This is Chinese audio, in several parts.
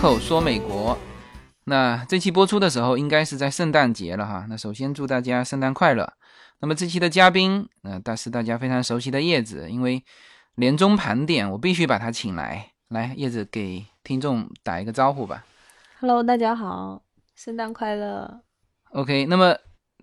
口说美国。那这期播出的时候，应该是在圣诞节了哈。那首先祝大家圣诞快乐。那么这期的嘉宾，呃，但是大家非常熟悉的叶子，因为年终盘点，我必须把他请来。来，叶子给听众打一个招呼吧。Hello，大家好，圣诞快乐！OK，那么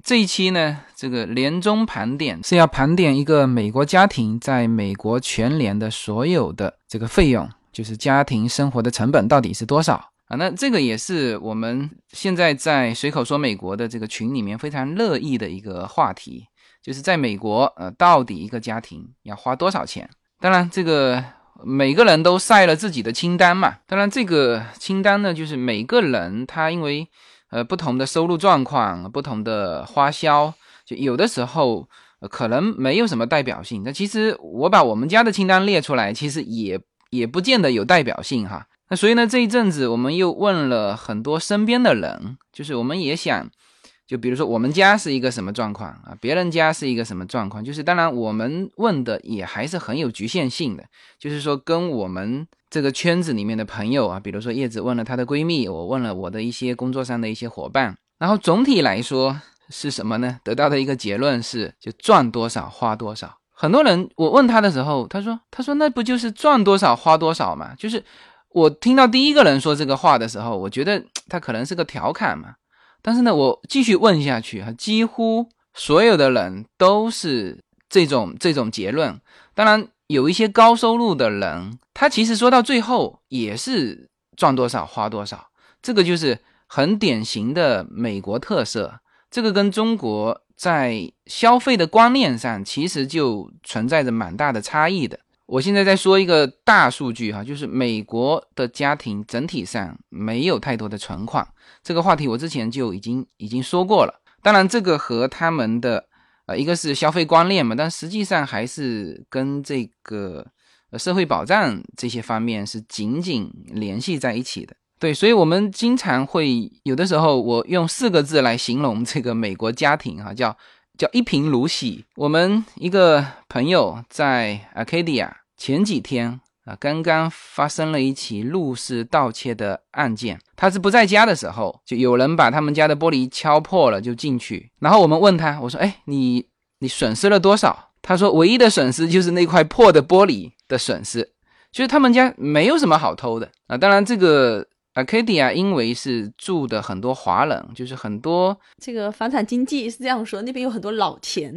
这一期呢，这个年终盘点是要盘点一个美国家庭在美国全年的所有的这个费用，就是家庭生活的成本到底是多少啊？那这个也是我们现在在随口说美国的这个群里面非常乐意的一个话题，就是在美国，呃，到底一个家庭要花多少钱？当然，这个每个人都晒了自己的清单嘛。当然，这个清单呢，就是每个人他因为呃，不同的收入状况，不同的花销，就有的时候、可能没有什么代表性。那其实我把我们家的清单列出来，其实也也不见得有代表性哈。那所以呢，这一阵子我们又问了很多身边的人，就是我们也想，就比如说我们家是一个什么状况啊，别人家是一个什么状况，就是当然我们问的也还是很有局限性的，就是说跟我们这个圈子里面的朋友啊，比如说叶子问了她的闺蜜，我问了我的一些工作上的一些伙伴，然后总体来说是什么呢？得到的一个结论是，就赚多少花多少。很多人我问他的时候，他说他说那不就是赚多少花多少嘛？就是我听到第一个人说这个话的时候，我觉得他可能是个调侃嘛。但是呢，我继续问下去哈，几乎所有的人都是这种这种结论。当然，有一些高收入的人，他其实说到最后也是赚多少花多少，这个就是很典型的美国特色。这个跟中国在消费的观念上其实就存在着蛮大的差异的。我现在在说一个大数据哈，就是美国的家庭整体上没有太多的存款，这个话题我之前就已经已经说过了。当然，这个和他们的呃一个是消费观念嘛，但实际上还是跟这个呃社会保障这些方面是紧紧联系在一起的。对，所以我们经常会有的时候，我用四个字来形容这个美国家庭哈，叫叫一贫如洗。我们一个朋友在 Arcadia 前几天啊，刚刚发生了一起入室盗窃的案件。他是不在家的时候，就有人把他们家的玻璃敲破了，就进去。然后我们问他，我说：“哎，你你损失了多少？”他说：“唯一的损失就是那块破的玻璃的损失，就是他们家没有什么好偷的啊。当然，这个 Arcadia 因为是住的很多华人，就是很多这个房产经济是这样说，那边有很多老钱，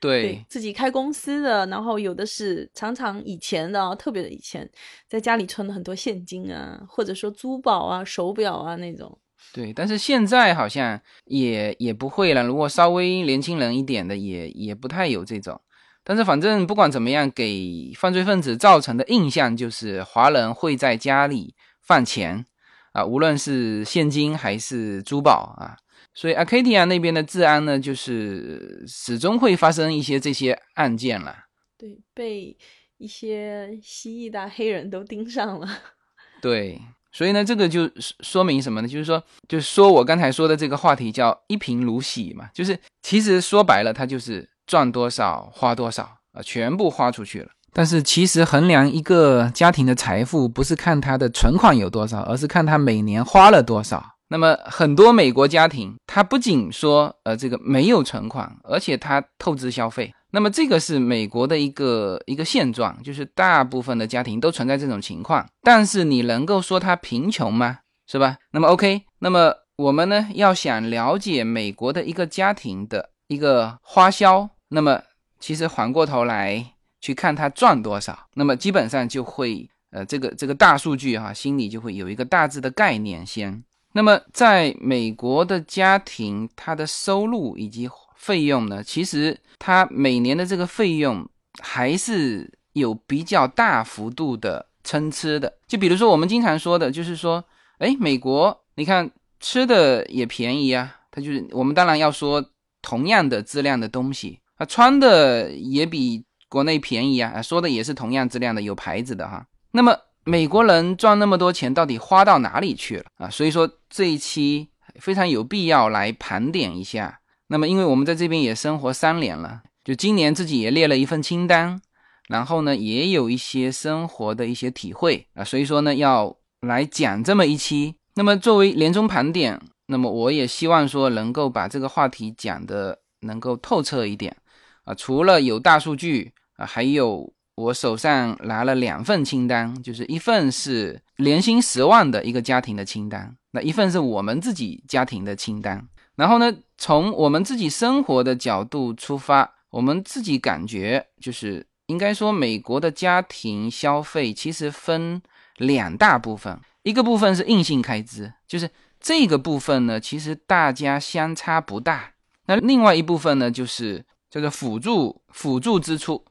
对自己开公司的，然后有的是常常以前的、啊，特别的以前，在家里存了很多现金啊，或者说珠宝啊、手表啊那种。对，但是现在好像也也不会了。如果稍微年轻人一点的，也也不太有这种。但是反正不管怎么样，给犯罪分子造成的印象就是华人会在家里放钱啊，无论是现金还是珠宝啊。所以 Arcadia 那边的治安呢，就是始终会发生一些这些案件了。对，被一些蜥蜴的黑人都盯上了。对，所以呢，这个就说明什么呢？就是说，就是说我刚才说的这个话题叫一贫如洗嘛，就是其实说白了，它就是赚多少花多少啊，全部花出去了。但是其实衡量一个家庭的财富，不是看他的存款有多少，而是看他每年花了多少。那么很多美国家庭，他不仅说呃这个没有存款，而且他透支消费。那么这个是美国的一个一个现状，就是大部分的家庭都存在这种情况。但是你能够说他贫穷吗？是吧？那么 OK，那么我们呢要想了解美国的一个家庭的一个花销，那么其实反过头来去看他赚多少，那么基本上就会呃这个这个大数据哈、心里就会有一个大致的概念先。那么在美国的家庭，他的收入以及费用呢，其实他每年的这个费用还是有比较大幅度的参差的。就比如说我们经常说的，就是说，哎，美国你看吃的也便宜啊，它就是我们当然要说同样的质量的东西啊，穿的也比国内便宜啊，说的也是同样质量的有牌子的哈。那么美国人赚那么多钱，到底花到哪里去了啊？所以说这一期非常有必要来盘点一下。那么，因为我们在这边也生活三年了，就今年自己也列了一份清单，然后呢，也有一些生活的一些体会啊，所以说呢，要来讲这么一期。那么作为年终盘点，那么我也希望说能够把这个话题讲的能够透彻一点啊。除了有大数据还有我手上拿了两份清单，就是一份是年薪十万的一个家庭的清单，那一份是我们自己家庭的清单。然后呢，从我们自己生活的角度出发，我们自己感觉就是应该说，美国的家庭消费其实分两大部分，一个部分是硬性开支，就是这个部分呢，其实大家相差不大。那另外一部分呢，就是叫做辅助辅助支出，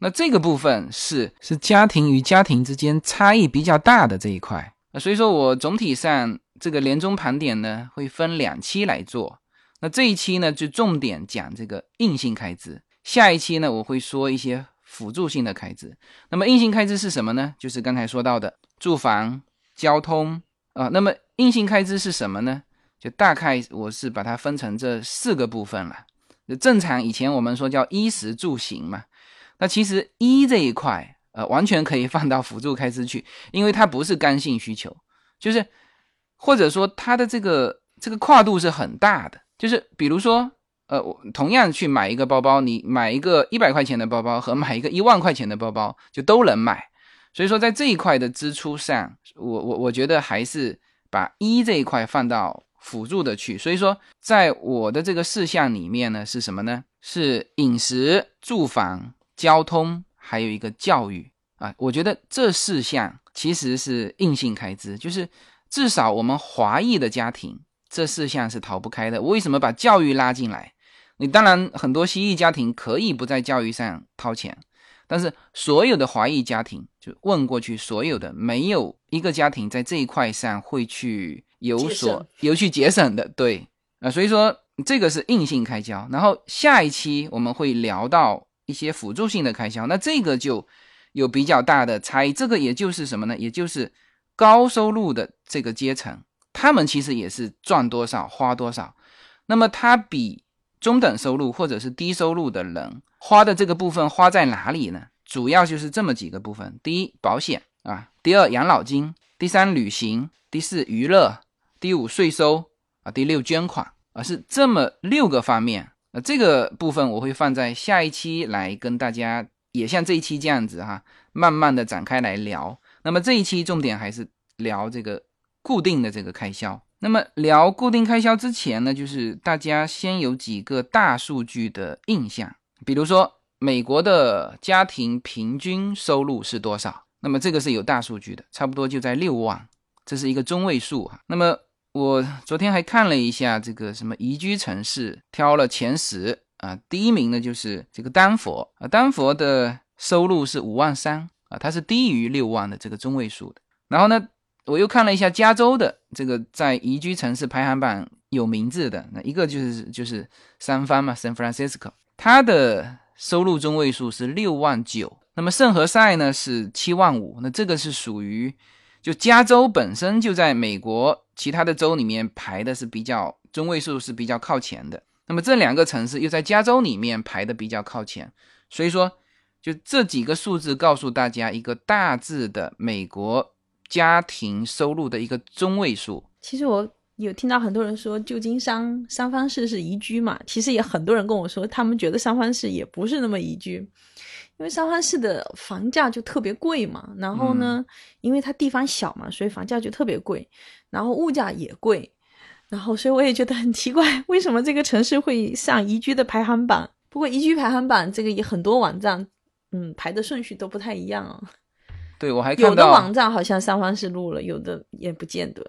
那这个部分是是家庭与家庭之间差异比较大的这一块。所以说我总体上。这个年终盘点呢，会分两期来做。那这一期呢，就重点讲这个硬性开支。下一期呢，我会说一些辅助性的开支。那么硬性开支是什么呢？就是刚才说到的住房、交通啊。那么硬性开支是什么呢？就大概我是把它分成这四个部分了。正常以前我们说叫衣食住行嘛。那其实一这一块，呃，完全可以放到辅助开支去，因为它不是刚性需求，就是。或者说它的这个这个跨度是很大的，就是比如说，呃，我同样去买一个包包，你买一个一百块钱的包包和买一个一万块钱的包包就都能买。所以说在这一块的支出上，我我我觉得还是把一这一块放到辅助的去。所以说在我的这个事项里面呢，是什么呢？是饮食、住房、交通，还有一个教育啊。我觉得这四项其实是硬性开支，就是。至少我们华裔的家庭，这四项是逃不开的。为什么把教育拉进来？你当然很多西裔家庭可以不在教育上掏钱，但是所有的华裔家庭，就问过去，所有的没有一个家庭在这一块上会去有所有去节省的。对啊，所以说这个是硬性开销。然后下一期我们会聊到一些辅助性的开销，那这个就有比较大的差异。这个也就是什么呢？也就是高收入的。这个阶层，他们其实也是赚多少花多少，那么他比中等收入或者是低收入的人花的这个部分花在哪里呢？主要就是这么几个部分：第一，保险啊；第二，养老金；第三，旅行；第四，娱乐；第五，税收啊；第六，捐款啊，是这么六个方面。这个部分我会放在下一期来跟大家，也像这一期这样子哈，慢慢的展开来聊。那么这一期重点还是聊这个。固定的这个开销，那么聊固定开销之前呢，就是大家先有几个大数据的印象，比如说美国的家庭平均收入是多少？那么这个是有大数据的，差不多就在六万，这是一个中位数哈。那么我昨天还看了一下这个什么宜居城市，挑了前十啊，第一名呢就是这个丹佛啊，丹佛的收入是五万三啊，它是低于六万的这个中位数的。然后呢？我又看了一下加州的这个在宜居城市排行榜有名字的那一个就是就是三藩嘛，San Francisco，它的收入中位数是六万九，那么圣何塞呢是七万五，那这个是属于就加州本身就在美国其他的州里面排的是比较中位数是比较靠前的，那么这两个城市又在加州里面排的比较靠前，所以说就这几个数字告诉大家一个大致的美国。家庭收入的一个中位数。其实我有听到很多人说旧金山三藩市是宜居嘛，其实也很多人跟我说，他们觉得三藩市也不是那么宜居，因为三藩市的房价就特别贵嘛。然后呢，因为它地方小嘛，所以房价就特别贵，然后物价也贵，然后所以我也觉得很奇怪，为什么这个城市会上宜居的排行榜？不过宜居排行榜这个也很多网站，嗯，排的顺序都不太一样啊。对，我还有的网站好像三藩市录了，有的也不见得。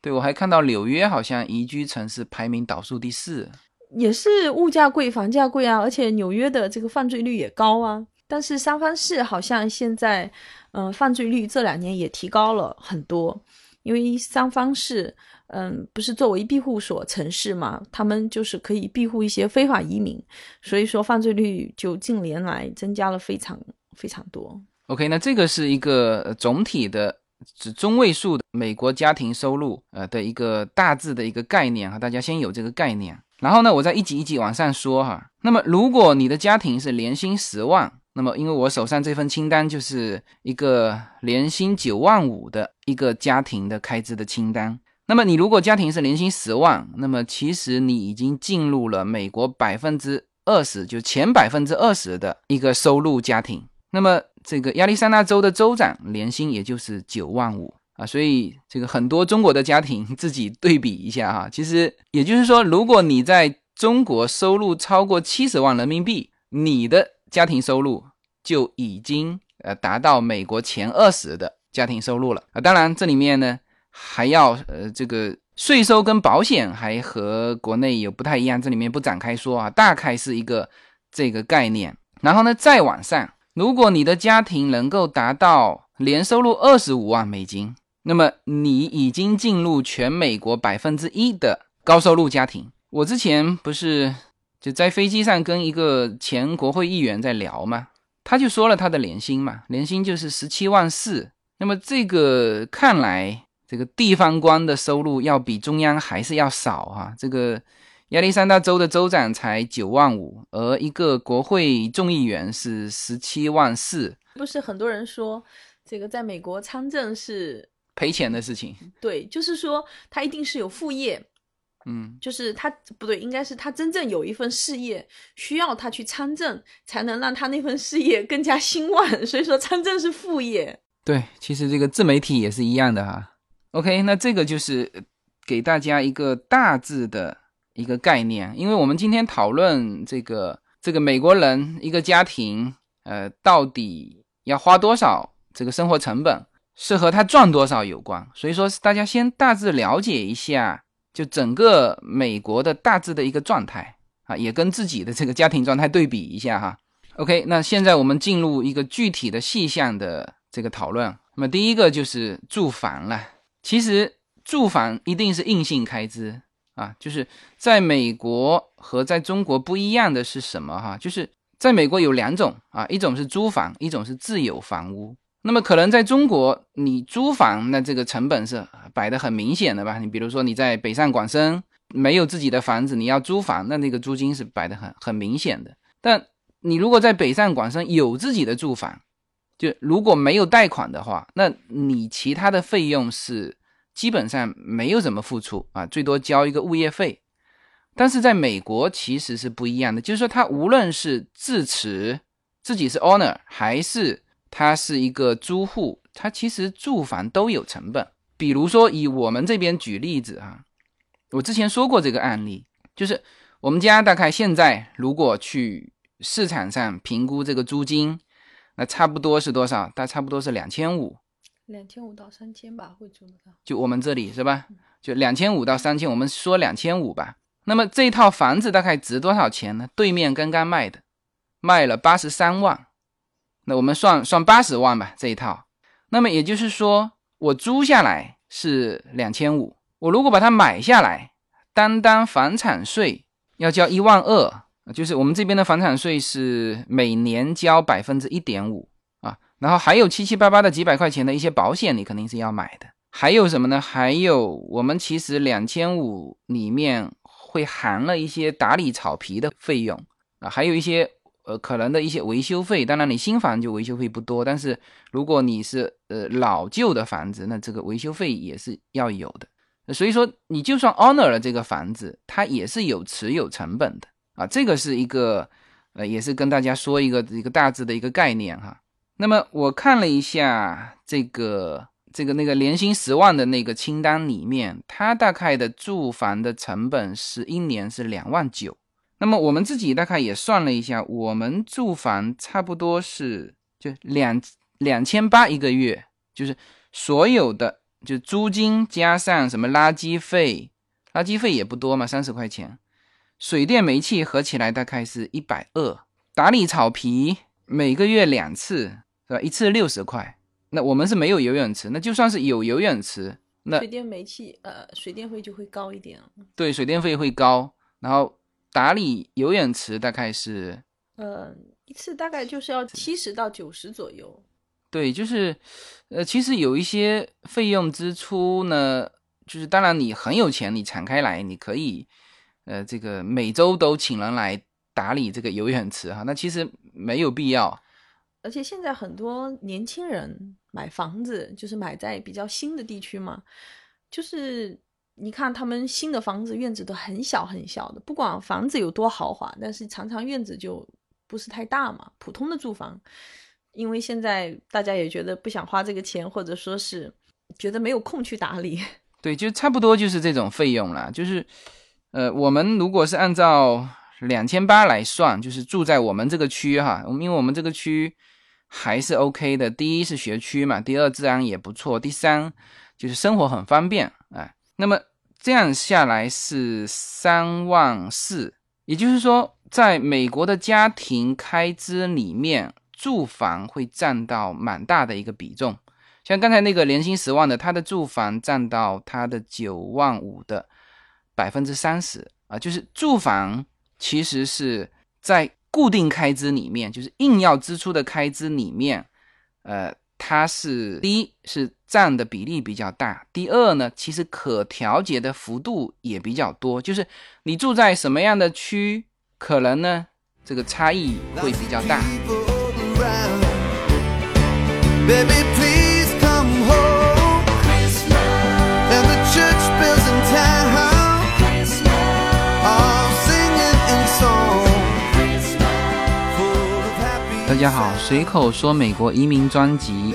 对，我还看到纽约好像宜居城市排名倒数第四，也是物价贵、房价贵啊，而且纽约的这个犯罪率也高啊。但是三藩市好像现在，嗯，犯罪率这两年也提高了很多，因为三藩市，嗯，不是作为庇护所城市嘛，他们就是可以庇护一些非法移民，所以说犯罪率就近年来增加了非常非常多。OK，那这个是一个总体的指中位数的美国家庭收入呃的一个大致的一个概念哈，大家先有这个概念。然后呢，我再一级一级往上说哈。那么如果你的家庭是年薪十万，那么因为我手上这份清单就是一个年薪九万五的一个家庭的开支的清单。那么你如果家庭是年薪十万，那么其实你已经进入了美国百分之二十，就前百分之二十的一个收入家庭。那么这个亚利桑那州的州长年薪也就是九万五啊，所以这个很多中国的家庭自己对比一下哈，其实也就是说，如果你在中国收入超过七十万人民币，你的家庭收入就已经呃达到美国前二十的家庭收入了啊。当然这里面呢还要呃这个税收跟保险还和国内有不太一样，这里面不展开说啊，大概是一个这个概念。然后呢再往上。如果你的家庭能够达到年收入二十五万美金，那么你已经进入全美国百分之一的高收入家庭。我之前不是就在飞机上跟一个前国会议员在聊嘛，他就说了他的年薪嘛，年薪就是十七万四。那么这个看来，这个地方官的收入要比中央还是要少啊，这个。亚历山大州的州长才九万五，而一个国会众议员是十七万四。不是很多人说，这个在美国参政是赔钱的事情。对，就是说他一定是有副业，嗯，就是他不对，应该是他真正有一份事业，需要他去参政，才能让他那份事业更加兴旺。所以说参政是副业。对，其实这个自媒体也是一样的哈。OK，那这个就是给大家一个大致的。一个概念，因为我们今天讨论这个这个美国人一个家庭，呃，到底要花多少这个生活成本，是和他赚多少有关。所以说，大家先大致了解一下，就整个美国的大致的一个状态啊，也跟自己的这个家庭状态对比一下哈。OK，那现在我们进入一个具体的细项的这个讨论。那么第一个就是住房了，其实住房一定是硬性开支。啊，就是在美国和在中国不一样的是什么哈？就是在美国有两种啊，一种是租房，一种是自有房屋。那么可能在中国，你租房那这个成本是摆的很明显的吧？你比如说你在北上广深没有自己的房子，你要租房，那那个租金是摆的很很明显的。但你如果在北上广深有自己的住房，就如果没有贷款的话，那你其他的费用是。基本上没有怎么付出啊，最多交一个物业费。但是在美国其实是不一样的，就是说他无论是自持自己是 owner，还是他是一个租户，他其实住房都有成本。比如说以我们这边举例子啊，我之前说过这个案例，就是我们家大概现在如果去市场上评估这个租金，那差不多是多少？大差不多是两千五。两千五到三千吧，会租得到。就我们这里是吧？就两千五到三千，我们说两千五吧。那么这套房子大概值多少钱呢？对面刚刚卖的，卖了八十三万。那我们算算八十万吧，这一套。那么也就是说，我租下来是两千五，我如果把它买下来，单单房产税要交一万二，就是我们这边的房产税是每年交百分之一点五啊。然后还有七七八八的几百块钱的一些保险，你肯定是要买的。还有什么呢？还有我们其实两千五里面会含了一些打理草皮的费用啊，还有一些呃可能的一些维修费。当然你新房就维修费不多，但是如果你是呃老旧的房子，那这个维修费也是要有的。所以说你就算 honor 了这个房子，它也是有持有成本的啊。这个是一个呃，也是跟大家说一个一个大致的一个概念哈。那么我看了一下这个这个那个年薪十万的那个清单里面，它大概的住房的成本是一年是两万九。那么我们自己大概也算了一下，我们住房差不多是就两两千八一个月，就是所有的就租金加上什么垃圾费，垃圾费也不多嘛，三十块钱，水电煤气合起来大概是一百二，打理草皮每个月两次。是吧？一次六十块，那我们是没有游泳池，那就算是有游泳池，那水电煤气呃水电费就会高一点对，水电费会高，然后打理游泳池大概是，呃，一次大概就是要七十到九十左右。对，就是，呃，其实有一些费用支出呢，就是当然你很有钱，你敞开来，你可以，呃，这个每周都请人来打理这个游泳池哈，那其实没有必要。而且现在很多年轻人买房子，就是买在比较新的地区嘛，就是你看他们新的房子院子都很小很小的，不管房子有多豪华，但是常常院子就不是太大嘛，普通的住房。因为现在大家也觉得不想花这个钱，或者说是觉得没有空去打理。对，就差不多就是这种费用了。就是，呃，我们如果是按照两千八来算，就是住在我们这个区哈，因为我们这个区还是 OK 的。第一是学区嘛，第二治安也不错，第三就是生活很方便哎。那么这样下来是三万四，也就是说，在美国的家庭开支里面，住房会占到蛮大的一个比重。像刚才那个年薪十万的，他的住房占到他的九万五的百分之三十啊，就是住房其实是在固定开支里面，就是硬要支出的开支里面，呃，它是第一是占的比例比较大，第二呢，其实可调节的幅度也比较多，就是你住在什么样的区，可能呢这个差异会比较大。大家好，随口说美国移民专辑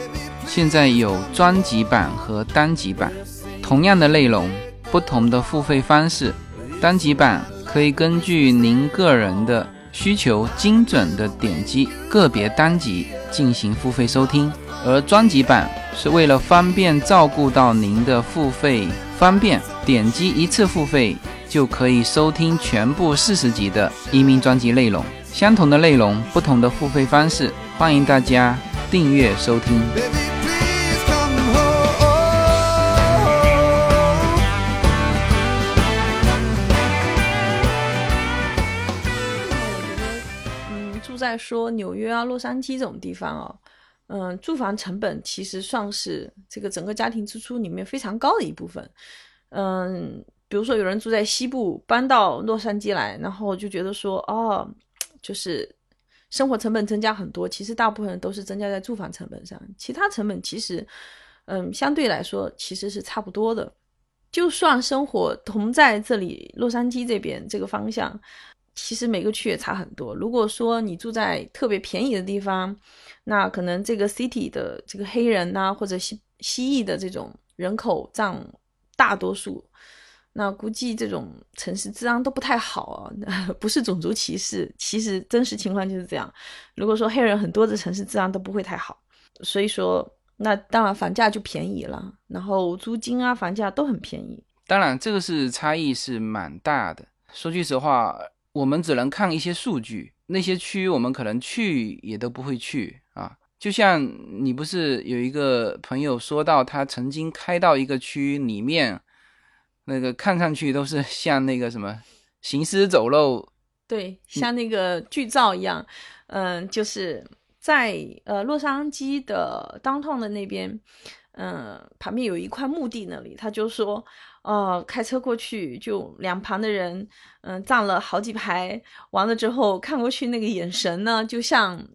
现在有专辑版和单集版，同样的内容，不同的付费方式。单集版可以根据您个人的需求，精准的点击个别单集进行付费收听，而专辑版是为了方便照顾到您的付费方便，点击一次付费就可以收听全部四十集的移民专辑内容。相同的内容，不同的付费方式，欢迎大家订阅收听。在说纽约啊、洛杉矶这种地方哦，嗯，住房成本其实算是这个整个家庭支出里面非常高的一部分。嗯，比如说有人住在西部，搬到洛杉矶来，然后就觉得说，哦。就是生活成本增加很多，其实大部分都是增加在住房成本上，其他成本其实，嗯，相对来说其实是差不多的。就算生活同在这里洛杉矶这边这个方向，其实每个区也差很多。如果说你住在特别便宜的地方，那可能这个 city 的这个黑人呐，或者西西裔的这种人口占大多数。那估计这种城市治安都不太好啊，不是种族歧视，其实真实情况就是这样。如果说黑人很多的城市治安都不会太好，所以说那当然房价就便宜了，然后租金啊、房价都很便宜。当然，这个是差异是蛮大的。说句实话，我们只能看一些数据，那些区我们可能去也都不会去啊。就像你不是有一个朋友说到，他曾经开到一个区里面。那个看上去都是像那个什么行尸走肉，对，像那个剧照一样。嗯，就是在呃洛杉矶的当趟的那边，嗯，旁边有一块墓地那里，他就说，哦，开车过去就两旁的人，嗯，站了好几排，完了之后看过去那个眼神呢，就像，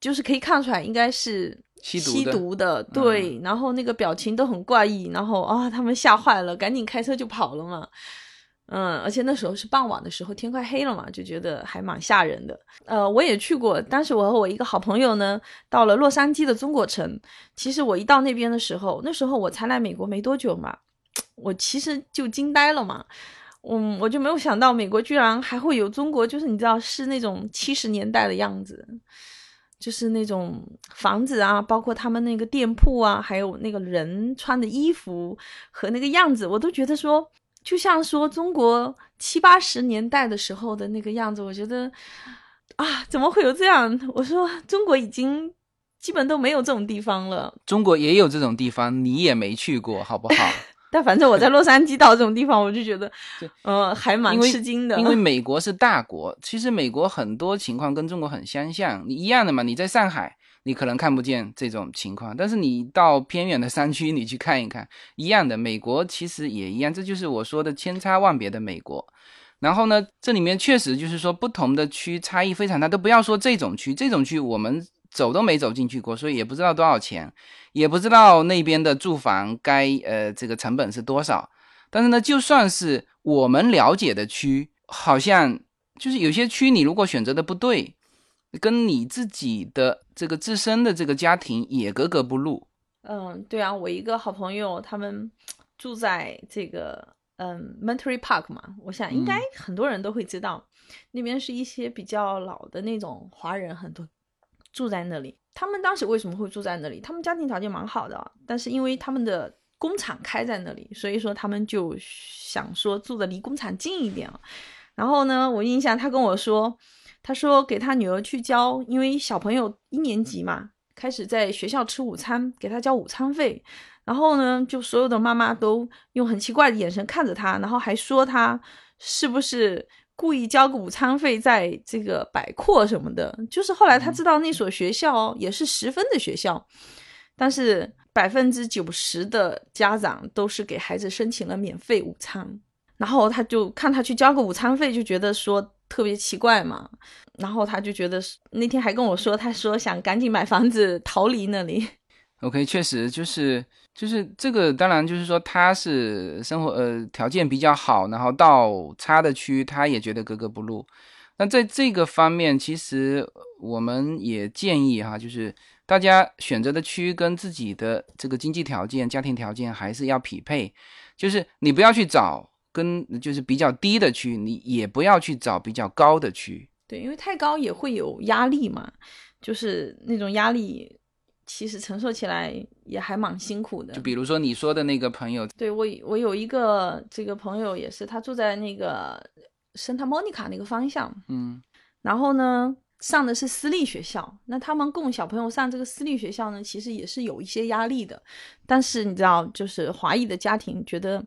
就是可以看出来应该是。吸毒的，对，然后那个表情都很怪异，然后啊，他们吓坏了，赶紧开车就跑了嘛。嗯，而且那时候是傍晚的时候，天快黑了嘛，就觉得还蛮吓人的。呃，我也去过，当时我和我一个好朋友呢，到了洛杉矶的中国城。其实我一到那边的时候，那时候我才来美国没多久嘛，我其实就惊呆了嘛。嗯，我就没有想到美国居然还会有中国，就是你知道是那种七十年代的样子。就是那种房子啊，包括他们那个店铺啊，还有那个人穿的衣服和那个样子，我都觉得说，就像说中国七八十年代的时候的那个样子。我觉得啊，怎么会有这样？我说中国已经基本都没有这种地方了。中国也有这种地方，你也没去过，好不好？但反正我在洛杉矶到这种地方，我就觉得，呃，还蛮吃惊的。因为 美国是大国，其实美国很多情况跟中国很相像，你一样的嘛。你在上海，你可能看不见这种情况，但是你到偏远的山区，你去看一看，一样的。美国其实也一样，这就是我说的千差万别的美国。然后呢，这里面确实就是说不同的区差异非常大，都不要说这种区，这种区我们走都没走进去过，所以也不知道多少钱，也不知道那边的住房该呃这个成本是多少。但是呢，就算是我们了解的区，好像就是有些区你如果选择的不对，跟你自己的这个自身的这个家庭也格格不入。嗯，对啊，我一个好朋友，他们住在这个嗯 Monterey Park 嘛，我想应该很多人都会知道，那边是一些比较老的那种华人，很多住在那里。他们当时为什么会住在那里？他们家庭条件蛮好的，但是因为他们的工厂开在那里，所以说他们就想说住的离工厂近一点。然后呢，我印象他跟我说，他说给他女儿去交，因为小朋友一年级嘛。开始在学校吃午餐，给他交午餐费，然后呢，就所有的妈妈都用很奇怪的眼神看着他，然后还说他是不是故意交个午餐费在这个摆阔什么的。就是后来他知道那所学校也是十分的学校，但是百分之九十的家长都是给孩子申请了免费午餐，然后他就看他去交个午餐费，就觉得说。特别奇怪嘛，然后他就觉得那天还跟我说，他说想赶紧买房子逃离那里。OK，确实就是就是这个，当然就是说他是生活呃条件比较好，然后到差的区他也觉得格格不入。那在这个方面，其实我们也建议哈，就是大家选择的区跟自己的这个经济条件、家庭条件还是要匹配，就是你不要去找。跟就是比较低的区，你也不要去找比较高的区。对，因为太高也会有压力嘛，就是那种压力，其实承受起来也还蛮辛苦的。就比如说你说的那个朋友，对我我有一个这个朋友也是，他住在那个圣塔莫尼卡那个方向，嗯，然后呢上的是私立学校，那他们供小朋友上这个私立学校呢，其实也是有一些压力的。但是你知道，就是华裔的家庭觉得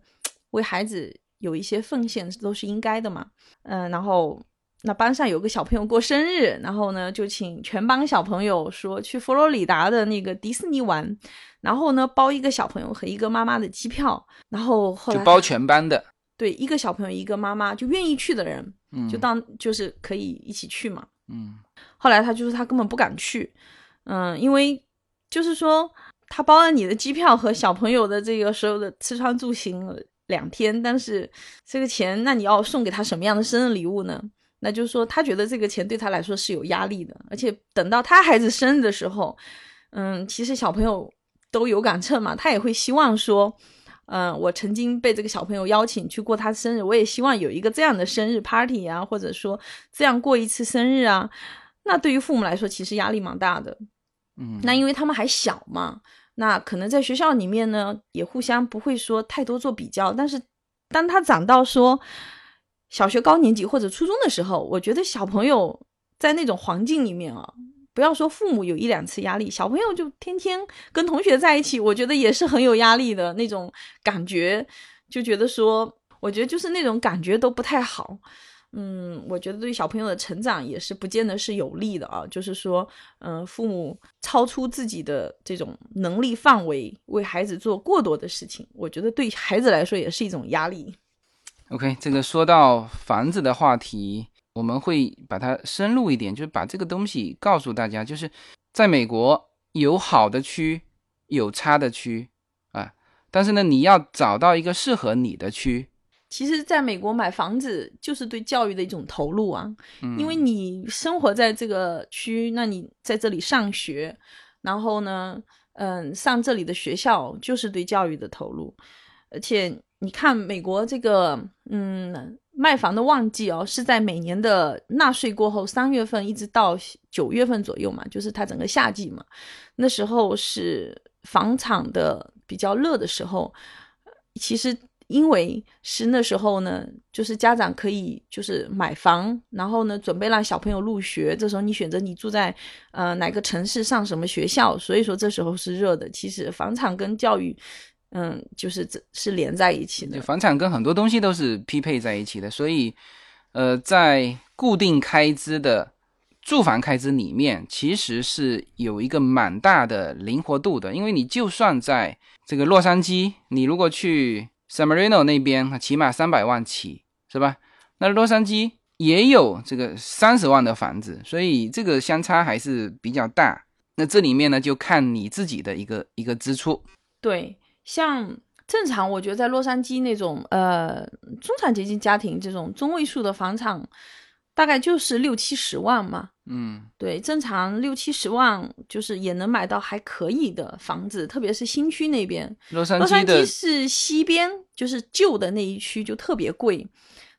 为孩子。有一些奉献都是应该的嘛，嗯，然后那班上有个小朋友过生日，然后呢就请全班小朋友说去佛罗里达的那个迪士尼玩，然后呢包一个小朋友和一个妈妈的机票，然后后来就包全班的，对，一个小朋友一个妈妈就愿意去的人，嗯，就当就是可以一起去嘛，嗯，后来他就是他根本不敢去，嗯，因为就是说他包了你的机票和小朋友的这个所有的吃穿住行。两天，但是这个钱，那你要送给他什么样的生日礼物呢？那就是说，他觉得这个钱对他来说是有压力的，而且等到他孩子生日的时候，嗯，其实小朋友都有杆秤嘛，他也会希望说，嗯，我曾经被这个小朋友邀请去过他生日，我也希望有一个这样的生日 party 啊，或者说这样过一次生日啊。那对于父母来说，其实压力蛮大的，嗯，那因为他们还小嘛。那可能在学校里面呢，也互相不会说太多做比较，但是当他长到说小学高年级或者初中的时候，我觉得小朋友在那种环境里面啊，不要说父母有一两次压力，小朋友就天天跟同学在一起，我觉得也是很有压力的那种感觉，就觉得说，我觉得就是那种感觉都不太好。嗯，我觉得对小朋友的成长也是不见得是有利的啊。就是说，嗯，父母超出自己的这种能力范围，为孩子做过多的事情，我觉得对孩子来说也是一种压力。OK，这个说到房子的话题，我们会把它深入一点，就是把这个东西告诉大家，就是在美国有好的区，有差的区啊，但是呢，你要找到一个适合你的区。其实，在美国买房子就是对教育的一种投入啊，因为你生活在这个区，那你在这里上学，然后呢，嗯，上这里的学校就是对教育的投入。而且你看，美国这个，嗯，卖房的旺季哦，是在每年的纳税过后三月份一直到九月份左右嘛，就是它整个夏季嘛，那时候是房产的比较热的时候，其实。因为是那时候呢，就是家长可以就是买房，然后呢准备让小朋友入学。这时候你选择你住在呃哪个城市上什么学校，所以说这时候是热的。其实房产跟教育，嗯，就是这是连在一起的。房产跟很多东西都是匹配在一起的，所以呃，在固定开支的住房开支里面，其实是有一个蛮大的灵活度的。因为你就算在这个洛杉矶，你如果去。San Marino 那边起码三百万起，是吧？那洛杉矶也有这个三十万的房子，所以这个相差还是比较大。那这里面呢，就看你自己的一个一个支出。对，像正常，我觉得在洛杉矶那种呃中产阶级家庭这种中位数的房产，大概就是六七十万嘛。嗯，对，正常六七十万就是也能买到还可以的房子，特别是新区那边。洛杉洛杉矶是西边，就是旧的那一区就特别贵。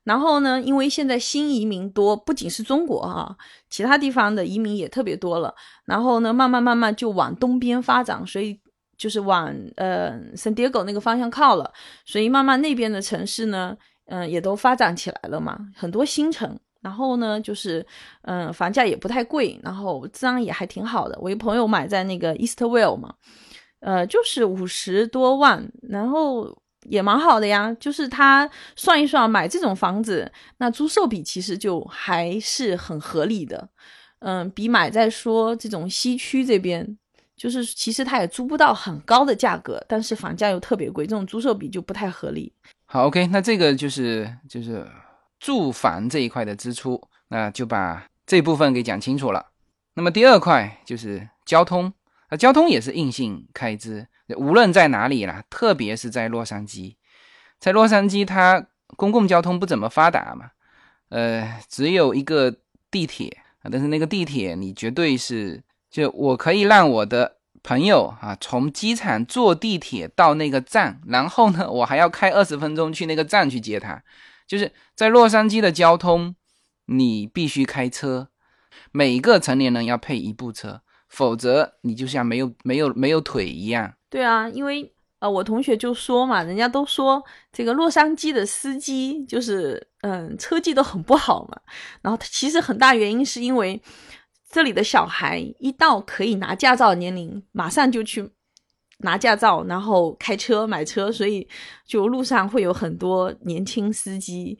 然后呢，因为现在新移民多，不仅是中国啊，其他地方的移民也特别多了。然后呢，慢慢慢慢就往东边发展，所以就是往呃圣迭戈那个方向靠了。所以慢慢那边的城市呢，嗯、也都发展起来了嘛，很多新城。然后呢，就是嗯、房价也不太贵，然后治安也还挺好的。我一朋友买在那个 Eastville 嘛，呃，就是五十多万，然后也蛮好的呀。就是他算一算，买这种房子，那租售比其实就还是很合理的。嗯，比买在说这种西区这边，就是其实他也租不到很高的价格，但是房价又特别贵，这种租售比就不太合理。好，OK，那这个就是就是住房这一块的支出，那就把这部分给讲清楚了。那么第二块就是交通，那交通也是硬性开支，无论在哪里啦，特别是在洛杉矶，在洛杉矶它公共交通不怎么发达嘛，呃，只有一个地铁啊，但是那个地铁你绝对是，就我可以让我的朋友啊从机场坐地铁到那个站，然后呢，我还要开二十分钟去那个站去接他。就是在洛杉矶的交通，你必须开车，每个成年人要配一部车，否则你就像没有没有没有腿一样。对啊，因为呃，我同学就说嘛，人家都说这个洛杉矶的司机就是嗯，车技都很不好嘛。然后其实很大原因是因为这里的小孩一到可以拿驾照的年龄，马上就去拿驾照，然后开车买车，所以就路上会有很多年轻司机。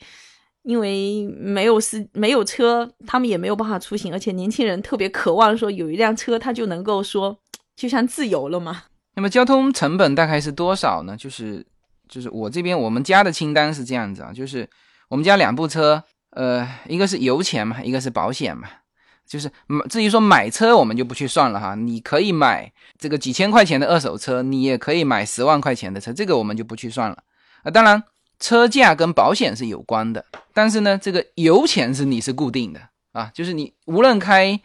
因为没有司没有车，他们也没有办法出行，而且年轻人特别渴望说有一辆车，他就能够说 就像自由了嘛。那么交通成本大概是多少呢？就是就是我这边我们家的清单是这样子啊，就是我们家两部车，呃，一个是油钱嘛，一个是保险嘛。就是买至于说买车，我们就不去算了哈。你可以买这个几千块钱的二手车，你也可以买十万块钱的车，这个我们就不去算了啊。当然，车价跟保险是有关的，但是呢，这个油钱是你是固定的啊，就是你无论开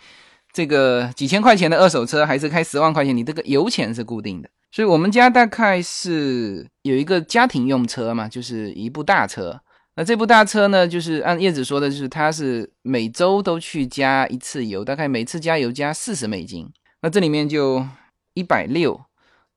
这个几千块钱的二手车，还是开十万块钱，你这个油钱是固定的。所以我们家大概是有一个家庭用车嘛，就是一部大车。那这部大车呢，就是按叶子说的，就是它是每周都去加一次油，大概每次加油加四十美金。那这里面就一百六。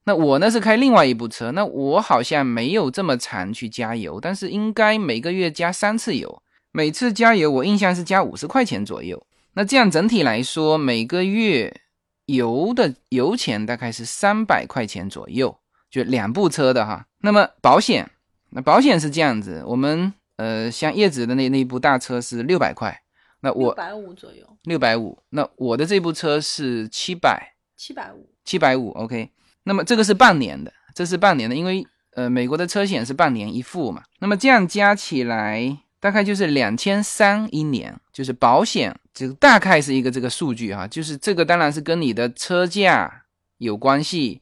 那我呢是开另外一部车，那我好像没有这么常去加油，但是应该每个月加三次油，每次加油我印象是加五十块钱左右。那这样整体来说，每个月油的油钱大概是三百块钱左右，就两部车的哈。那么保险，那保险是这样子，我们呃像叶子的那那一部大车是六百块，那我六百五左右，六百五，那我的这部车是七百七百五。七百五，OK。那么这个是半年的，这是半年的，因为呃美国的车险是半年一付嘛。那么这样加起来大概就是两千三一年，就是保险，这个大概是一个这个数据哈，就是这个当然是跟你的车价有关系，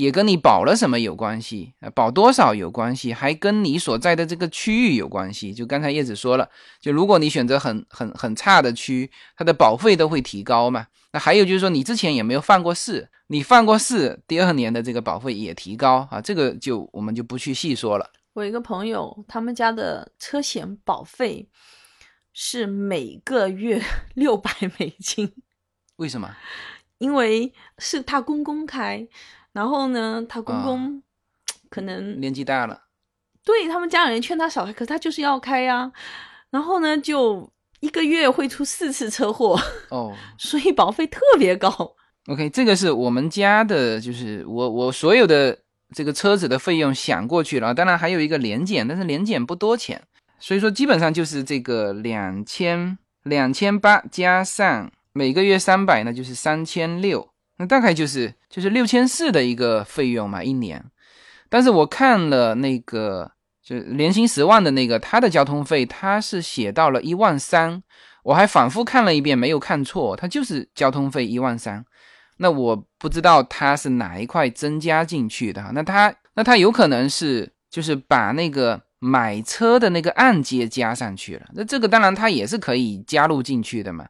也跟你保了什么有关系，呃保多少有关系，还跟你所在的这个区域有关系。就刚才叶子说了，就如果你选择很很很差的区，它的保费都会提高嘛。那还有就是说，你之前也没有犯过事？你犯过事，第二年的这个保费也提高啊，这个就我们就不去细说了。我一个朋友，他们家的车险保费是每个月 六百美金，为什么？因为是他公公开，然后呢，他公公可能、年纪大了，对他们家里人劝他少开，可是他就是要开呀、然后呢，就一个月会出四次车祸，哦 所以保费特别高。，OK，这个是我们家的，就是我我所有的这个车子的费用想过去了啊，当然还有一个年检，但是年检不多钱，所以说基本上就是这个两千两千八加上每个月三百，呢就是三千六，那大概就是就是六千四的一个费用嘛，一年。但是我看了那个就年薪十万的那个，他的交通费他是写到了一万三，我还反复看了一遍，没有看错，他就是交通费一万三。那我不知道它是哪一块增加进去的。那它那它有可能是就是把那个买车的那个按揭加上去了。那这个当然它也是可以加入进去的嘛。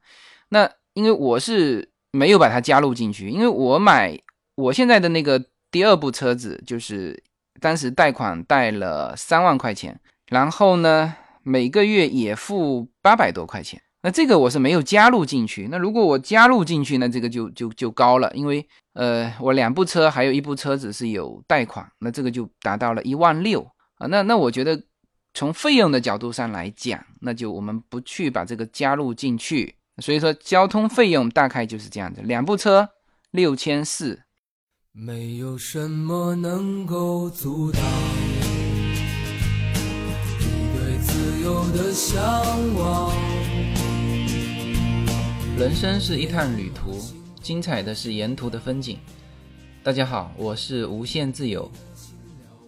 那因为我是没有把它加入进去，因为我买我现在的那个第二部车子，就是当时贷款贷了三万块钱，然后呢每个月也付八百多块钱。那这个我是没有加入进去。那如果我加入进去，那这个就就就高了，因为呃，我两部车还有一部车子是有贷款，那这个就达到了一万六啊。那那我觉得从费用的角度上来讲，那就我们不去把这个加入进去。所以说交通费用大概就是这样子，两部车六千四。没有什么能够阻挡你对自由的向往。人生是一趟旅途，精彩的是沿途的风景。大家好，我是无限自由，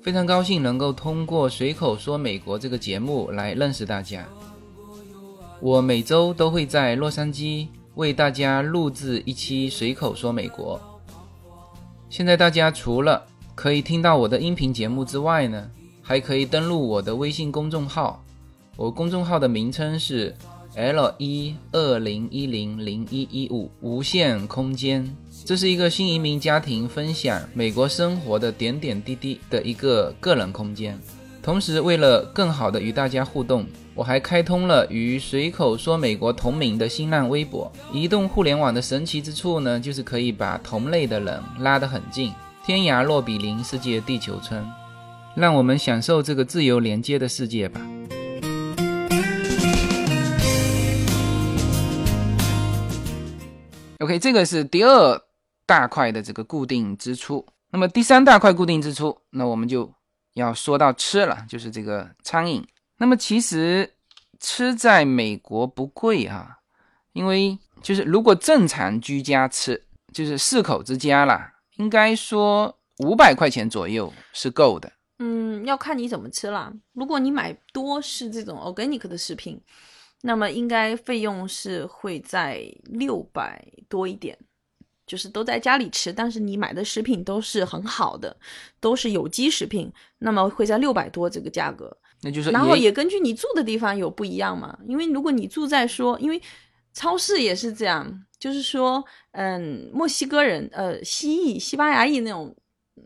非常高兴能够通过随口说美国这个节目来认识大家。我每周都会在洛杉矶为大家录制一期随口说美国。现在大家除了可以听到我的音频节目之外呢，还可以登录我的微信公众号，我公众号的名称是。L 一二零一零零一一五无限空间，这是一个新移民家庭分享美国生活的点点滴滴的一个个人空间。同时，为了更好的与大家互动，我还开通了与随口说美国同名的新浪微博。移动互联网的神奇之处呢，就是可以把同类的人拉得很近，天涯若比邻，世界地球村。让我们享受这个自由连接的世界吧。OK，这个是第二大块的这个固定支出。那么第三大块固定支出，那我们就要说到吃了，就是这个餐饮。那么其实吃在美国不贵啊，因为就是如果正常居家吃，就是四口之家啦，应该说五百块钱左右是够的。嗯，要看你怎么吃啦。如果你买多是这种 organic 的食品。那么应该费用是会在六百多一点，就是都在家里吃，但是你买的食品都是很好的，都是有机食品，那么会在六百多这个价格。那就是，然后也根据你住的地方有不一样嘛，因为如果你住在说，因为超市也是这样，就是说，嗯，墨西哥人，呃，西裔、西班牙裔那种，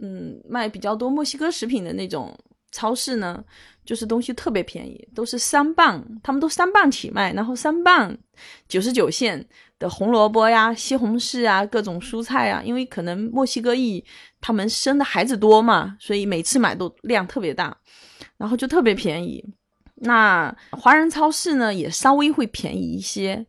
嗯，卖比较多墨西哥食品的那种超市呢。就是东西特别便宜，都是三磅，他们都三磅起卖，然后三磅九十九线的红萝卜呀、西红柿啊、各种蔬菜啊，因为可能墨西哥裔他们生的孩子多嘛，所以每次买都量特别大，然后就特别便宜。那华人超市呢，也稍微会便宜一些。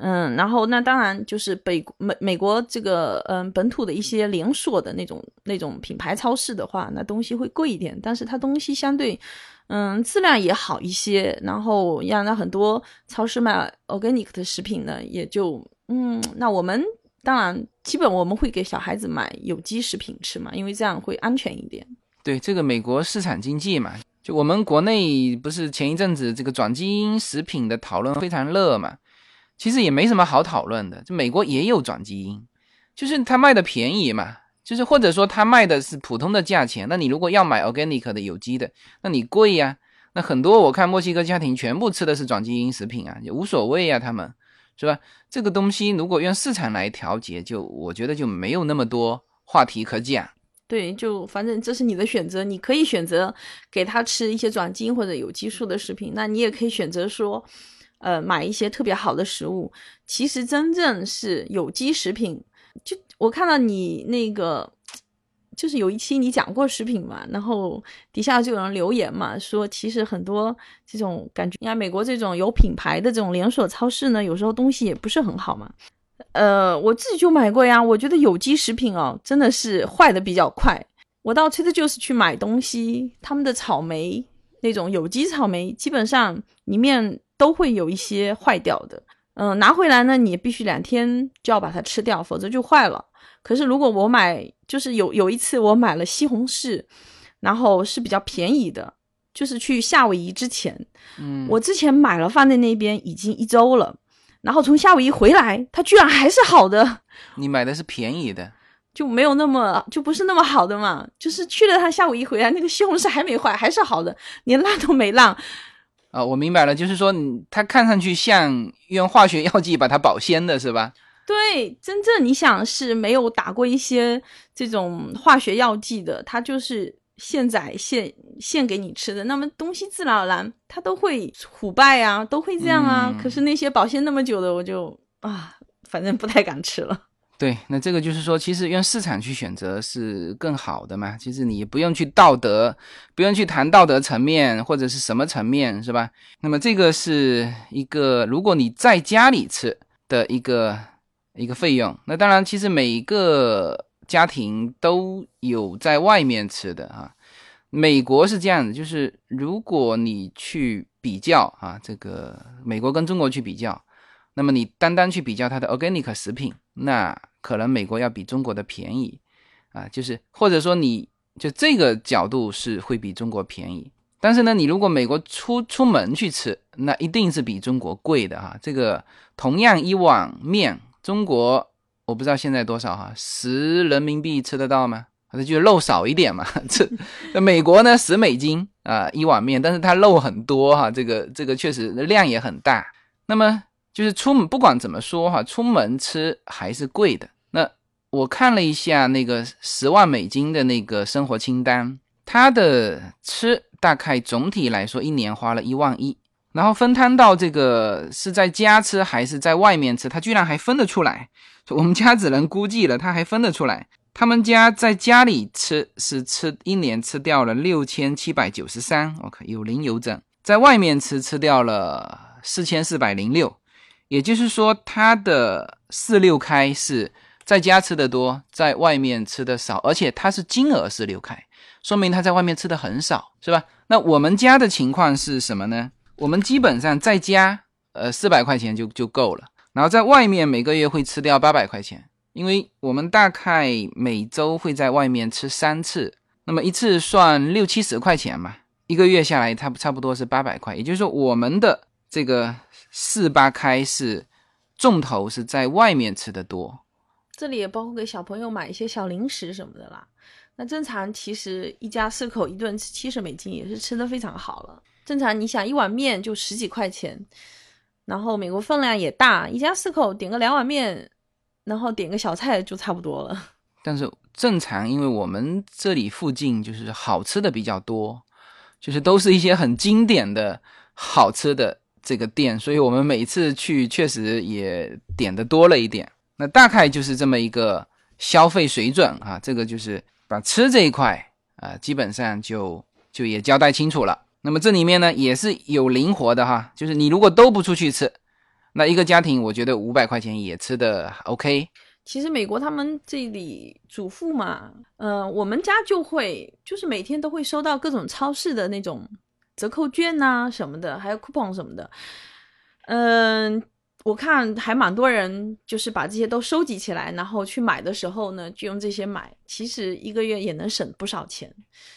嗯，然后那当然就是北美美国这个嗯本土的一些连锁的那种那种品牌超市的话，那东西会贵一点，但是它东西相对嗯质量也好一些。然后让那很多超市卖 organic 的食品呢，也就嗯，那我们当然基本我们会给小孩子买有机食品吃嘛，因为这样会安全一点。对，这个美国市场经济嘛，就我们国内不是前一阵子这个转基因食品的讨论非常热嘛。其实也没什么好讨论的，就美国也有转基因，就是它卖的便宜嘛，就是或者说它卖的是普通的价钱，那你如果要买 organic 的有机的，那你贵呀。那很多我看墨西哥家庭全部吃的是转基因食品啊，也无所谓啊，他们是吧？这个东西如果用市场来调节，就我觉得就没有那么多话题可讲。对，就反正这是你的选择，你可以选择给他吃一些转基因或者有激素的食品，那你也可以选择说。呃，买一些特别好的食物，其实真正是有机食品。就我看到你那个，就是有一期你讲过食品嘛，然后底下就有人留言嘛，说其实很多这种感觉，你看美国这种有品牌的这种连锁超市呢，有时候东西也不是很好嘛。呃，我自己就买过呀，我觉得有机食品哦，真的是坏的比较快。我到 Trader Joe's 去买东西，他们的草莓那种有机草莓，基本上里面。都会有一些坏掉的，嗯，拿回来呢，你必须两天就要把它吃掉，否则就坏了。可是如果我买，就是有有一次我买了西红柿，然后是比较便宜的，就是去夏威夷之前，嗯，我之前买了放在那边已经一周了，然后从夏威夷回来，它居然还是好的，你买的是便宜的，就没有那么就不是那么好的嘛。就是去了趟夏威夷回来，那个西红柿还没坏，还是好的，连烂都没烂。啊，我明白了，就是说你它看上去像用化学药剂把它保鲜的是吧？对，真正你想是没有打过一些这种化学药剂的，它就是现宰现现给你吃的，那么东西自然而然它都会腐败啊，都会这样啊。可是那些保鲜那么久的，我就啊，反正不太敢吃了。对，那这个就是说，其实用市场去选择是更好的嘛。其实你不用去道德，不用去谈道德层面或者是什么层面，是吧？那么这个是一个，如果你在家里吃的一个一个费用。那当然，其实每一个家庭都有在外面吃的啊。美国是这样的，就是如果你去比较啊，这个美国跟中国去比较，那么你单单去比较它的 organic 食品，那可能美国要比中国的便宜，啊，就是或者说你就这个角度是会比中国便宜，但是呢，你如果美国出出门去吃，那一定是比中国贵的哈。这个同样一碗面，中国我不知道现在多少哈，十人民币吃得到吗？还是就肉少一点嘛？这美国呢十美金啊一碗面，但是它肉很多哈，这个这个确实量也很大。那么。就是出门不管怎么说哈，出门吃还是贵的。那我看了一下那个十万美金的那个生活清单，他的吃大概总体来说一年花了一万一，然后分摊到这个是在家吃还是在外面吃，他居然还分得出来。我们家只能估计了，他还分得出来。他们家在家里吃是吃一年吃掉了六千七百九十三，OK 有零有整，在外面吃吃掉了四千四百零六。也就是说，他的四六开是在家吃的多，在外面吃的少，而且他是金额四六开，说明他在外面吃的很少，是吧？那我们家的情况是什么呢？我们基本上在家，呃，四百块钱就就够了，然后在外面每个月会吃掉八百块钱，因为我们大概每周会在外面吃三次，那么一次算六七十块钱嘛，一个月下来，差差不多是八百块，也就是说我们的这个。四八开是重头是在外面吃的多，这里也包括给小朋友买一些小零食什么的啦。那正常其实一家四口一顿吃七十美金也是吃的非常好了。正常你想一碗面就十几块钱，然后美国分量也大，一家四口点个两碗面，然后点个小菜就差不多了。但是正常，因为我们这里附近就是好吃的比较多，就是都是一些很经典的好吃的。这个店，所以我们每次去确实也点的多了一点。那大概就是这么一个消费水准啊，这个就是把吃这一块啊，基本上就就也交代清楚了。那么这里面呢也是有灵活的哈，就是你如果都不出去吃，那一个家庭我觉得五百块钱也吃的 OK。其实美国他们这里主妇嘛，嗯，我们家就会就是每天都会收到各种超市的那种。折扣券呐什么的，还有 coupon 什么的，嗯，我看还蛮多人就是把这些都收集起来，然后去买的时候呢，就用这些买，其实一个月也能省不少钱。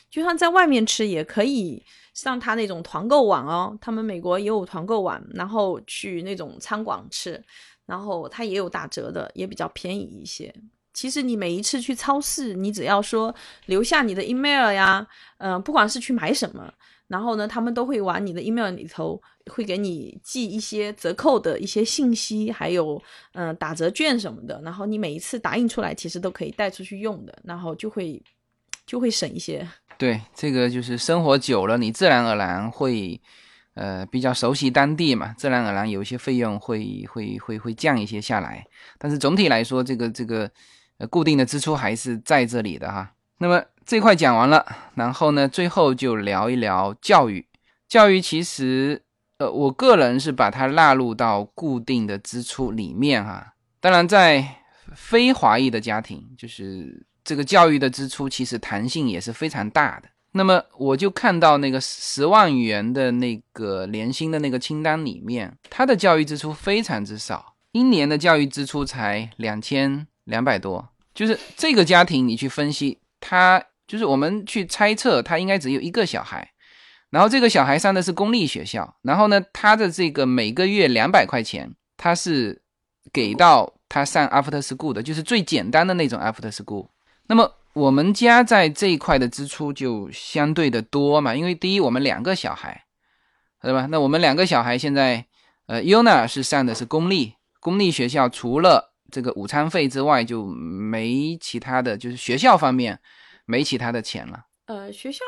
就算在外面吃，也可以上他那种团购网哦，他们美国也有团购网，然后去那种餐馆吃，然后他也有打折的，也比较便宜一些。其实你每一次去超市，你只要说留下你的 email 呀，嗯，不管是去买什么。然后呢，他们都会往你的 email 里头会给你寄一些折扣的一些信息，还有嗯打折券什么的。然后你每一次打印出来，其实都可以带出去用的，然后就会就会省一些。对，这个就是生活久了，你自然而然会呃比较熟悉当地嘛，自然而然有一些费用会会会会降一些下来。但是总体来说，这个这个呃固定的支出还是在这里的哈。那么。这块讲完了，然后呢，最后就聊一聊教育。教育其实，呃，我个人是把它纳入到固定的支出里面哈。当然，在非华裔的家庭，就是这个教育的支出其实弹性也是非常大的。那么我就看到那个十万元的那个年薪的那个清单里面，他的教育支出非常之少，一年的教育支出才两千两百多。就是这个家庭，你去分析他。就是我们去猜测，他应该只有一个小孩，然后这个小孩上的是公立学校，然后呢，他的这个每个月两百块钱，他是给到他上 after school 的，就是最简单的那种 after school。那么我们家在这一块的支出就相对的多嘛，因为第一我们两个小孩，对吧？那我们两个小孩现在，呃，Yuna 是上的是公立公立学校，除了这个午餐费之外，就没其他的就是学校方面没其他的钱了。呃，学校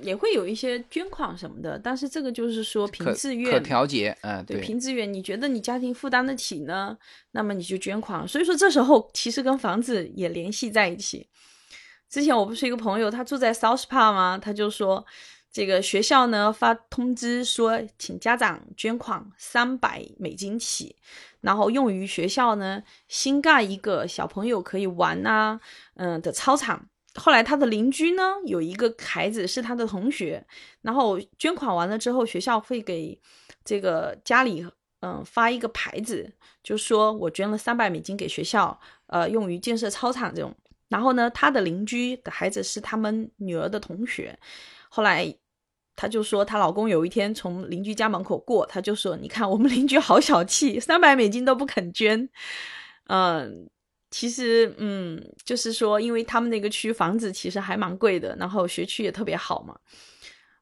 也会有一些捐款什么的，但是这个就是说凭自愿可调节，嗯、对，对，凭自愿，你觉得你家庭负担得起呢，那么你就捐款。所以说这时候其实跟房子也联系在一起。之前我不是一个朋友，他住在 South Park 吗？他就说，这个学校呢发通知说，请家长捐款三百美金起，然后用于学校呢新盖一个小朋友可以玩啊，嗯的操场。后来他的邻居呢有一个孩子是他的同学，然后捐款完了之后，学校会给这个家里嗯发一个牌子，就说我捐了三百美金给学校，呃，用于建设操场这种。然后呢，他的邻居的孩子是他们女儿的同学，后来她就说，她老公有一天从邻居家门口过，她就说：“你看我们邻居好小气，三百美金都不肯捐。”嗯，其实嗯，就是说，因为他们那个区房子其实还蛮贵的，然后学区也特别好嘛。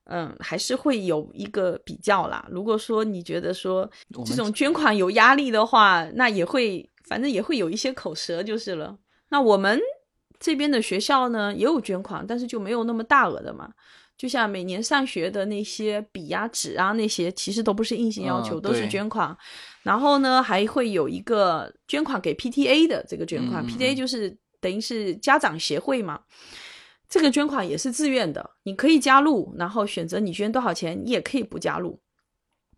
嗯，还是会有一个比较啦。如果说你觉得说这种捐款有压力的话，那也会，反正也会有一些口舌就是了。那我们这边的学校呢也有捐款，但是就没有那么大额的嘛。就像每年上学的那些笔呀、纸啊那些，其实都不是硬性要求，嗯都是捐款。然后呢，还会有一个捐款给 PTA 的这个捐款、嗯嗯 p t a 就是等于是家长协会嘛。这个捐款也是自愿的，你可以加入，然后选择你捐多少钱，你也可以不加入。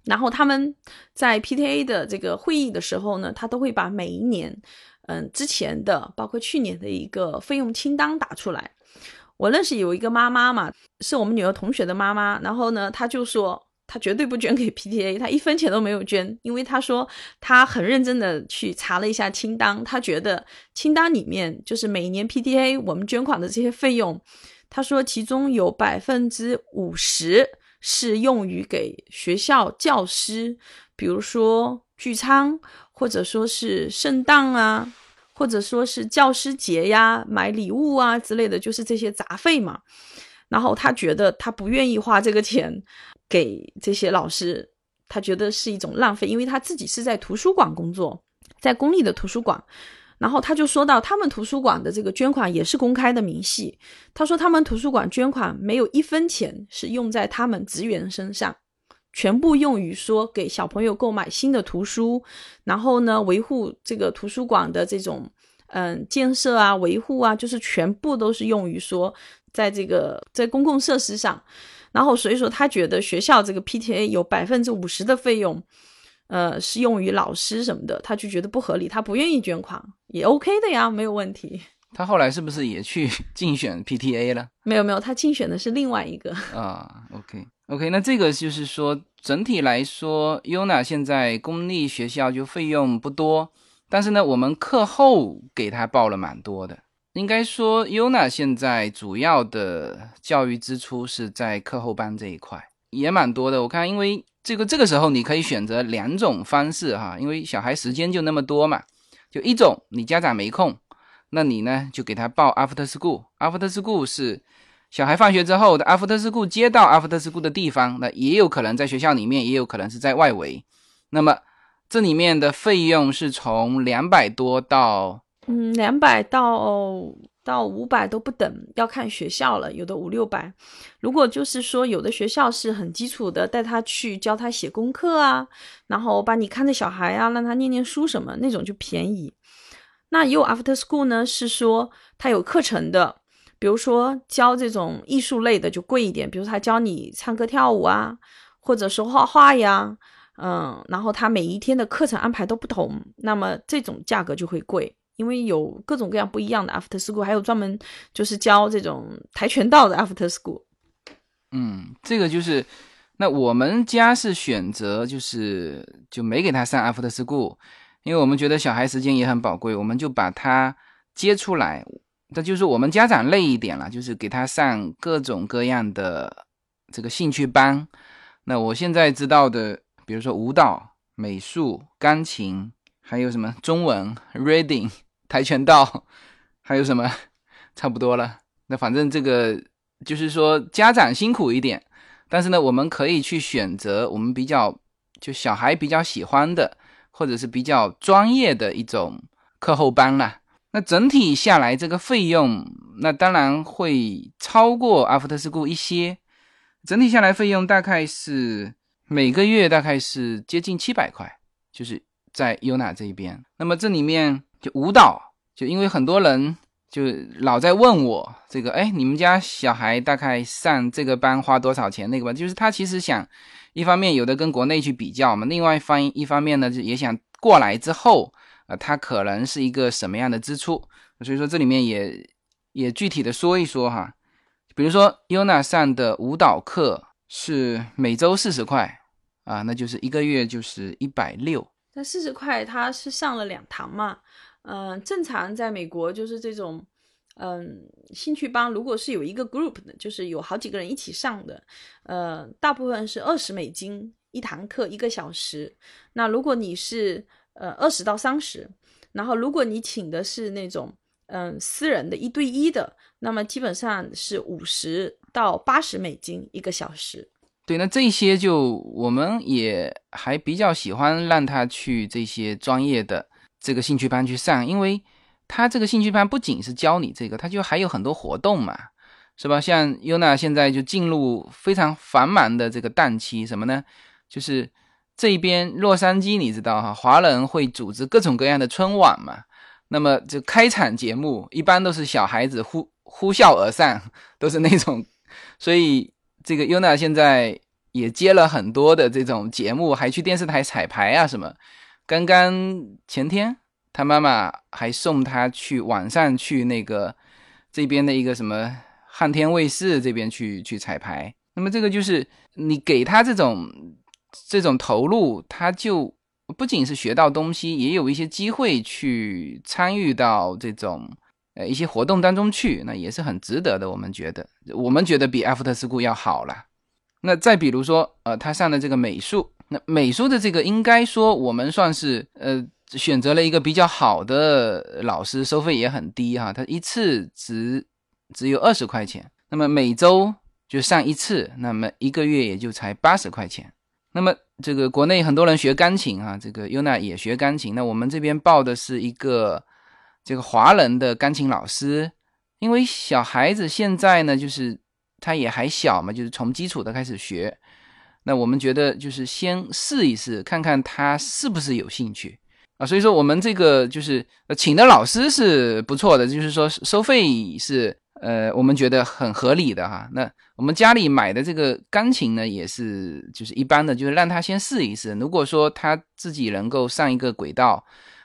然后他们在 PTA 的这个会议的时候呢，他都会把每一年，嗯，之前的包括去年的一个费用清单打出来。我认识有一个妈妈嘛，是我们女儿同学的妈妈，然后呢，她就说她绝对不捐给 PTA，她一分钱都没有捐，因为她说她很认真的去查了一下清单，她觉得清单里面就是每年 PTA 我们捐款的这些费用，她说其中有百分之五十是用于给学校教师，比如说聚餐，或者说是圣诞啊，或者说是教师节呀、买礼物啊之类的，就是这些杂费嘛。然后他觉得他不愿意花这个钱给这些老师，他觉得是一种浪费，因为他自己是在图书馆工作，在公立的图书馆。然后他就说到，他们图书馆的这个捐款也是公开的明细。他说，他们图书馆捐款没有一分钱是用在他们职员身上，全部用于说给小朋友购买新的图书，然后呢维护这个图书馆的这种嗯建设啊、维护啊，就是全部都是用于说在这个在公共设施上。然后所以说，他觉得学校这个 PTA 有百分之五十的费用。呃，是用于老师什么的，他就觉得不合理，他不愿意捐款，也 OK 的呀，没有问题。他后来是不是也去 竞选 PTA 了？没有没有，他竞选的是另外一个。啊，OK OK，那这个就是说，整体来说，Yuna 现在公立学校就费用不多，但是呢，我们课后给他报了蛮多的。应该说，Yuna 现在主要的教育支出是在课后班这一块，也蛮多的。我看，因为这个这个时候你可以选择两种方式哈，因为小孩时间就那么多嘛，就一种你家长没空，那你呢就给他报 after school，after school 是小孩放学之后的 after school 接到 after school 的地方，那也有可能在学校里面，也有可能是在外围。那么这里面的费用是从两百多到嗯，两百到到五百都不等，要看学校了，有的五六百。如果就是说有的学校是很基础的，带他去教他写功课啊，然后把你看着小孩啊，让他念念书什么那种就便宜。那也有 after school 呢，是说他有课程的，比如说教这种艺术类的就贵一点，比如他教你唱歌跳舞啊，或者说画画呀，嗯，然后他每一天的课程安排都不同，那么这种价格就会贵。因为有各种各样不一样的 after school，还有专门就是教这种跆拳道的 after school。嗯，这个就是，那我们家是选择就是就没给他上 after school，因为我们觉得小孩时间也很宝贵，我们就把他接出来，这就是我们家长累一点了，就是给他上各种各样的这个兴趣班。那我现在知道的，比如说舞蹈、美术、钢琴，还有什么中文、reading、跆拳道，还有什么，差不多了。那反正这个就是说家长辛苦一点，但是呢，我们可以去选择我们比较就小孩比较喜欢的，或者是比较专业的一种课后班啦。那整体下来这个费用，那当然会超过 After School 一些。整体下来费用大概是每个月大概是接近七百块，就是在 UNA 这一边。那么这里面就舞蹈，就因为很多人就老在问我这个，哎，你们家小孩大概上这个班花多少钱？那个班就是他其实想一方面有的跟国内去比较嘛，另外一方一方面呢就也想过来之后啊，它可能是一个什么样的支出？所以说这里面也也具体的说一说哈。比如说，UNA 上的舞蹈课是每周四十块啊，那就是一个月就是一百六。那四十块，他是上了两堂嘛？嗯，正常在美国就是这种，嗯，兴趣班，如果是有一个 group 的，就是有好几个人一起上的，呃，大部分是二十美金一堂课一个小时。那如果你是呃二十到三十，然后如果你请的是那种嗯私人的一对一的。那么基本上是五十到八十美金一个小时。对，那这些就我们也还比较喜欢让他去这些专业的这个兴趣班去上，因为他这个兴趣班不仅是教你这个，他就还有很多活动嘛，是吧？像 UNA 现在就进入非常繁忙的这个档期，什么呢？就是这边洛杉矶，你知道哈，华人会组织各种各样的春晚嘛。那么就开场节目一般都是小孩子呼。呼啸而上，都是那种，所以这个 UNA 现在也接了很多的这种节目，还去电视台彩排啊什么。刚刚前天，他妈妈还送他去晚上去那个这边的一个什么汉天卫视这边去去彩排。那么这个就是你给他这种这种投入，他就不仅是学到东西，也有一些机会去参与到这种。呃，一些活动当中去，那也是很值得的。我们觉得，我们觉得比 After School 要好了。那再比如说，呃，他上的这个美术，那美术的这个应该说我们算是呃选择了一个比较好的老师，收费也很低哈，他一次只只有二十块钱，那么每周就上一次，那么一个月也就才八十块钱。那么这个国内很多人学钢琴啊，这个 UNA 也学钢琴，那我们这边报的是一个。这个华人的钢琴老师，因为小孩子现在呢，就是他也还小嘛，就是从基础的开始学。那我们觉得就是先试一试，看看他是不是有兴趣啊。所以说，我们这个就是请的老师是不错的，就是说收费是呃，我们觉得很合理的哈。那我们家里买的这个钢琴呢，也是就是一般的，就是让他先试一试。如果说他自己能够上一个轨道。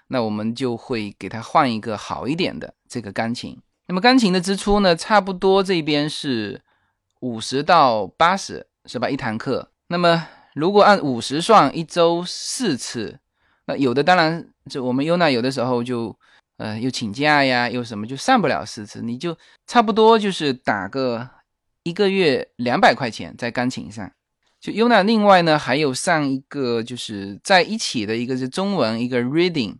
那我们就会给他换一个好一点的这个钢琴。那么钢琴的支出呢，差不多这边是五十到八十，是吧？一堂课。那么如果按五十算，一周四次，那有的当然就我们优娜有的时候就呃又请假呀，又什么就上不了四次，你就差不多就是打个一个月两百块钱在钢琴上。就 UNA 另外呢还有上一个就是在一起的一个是中文一个 Reading。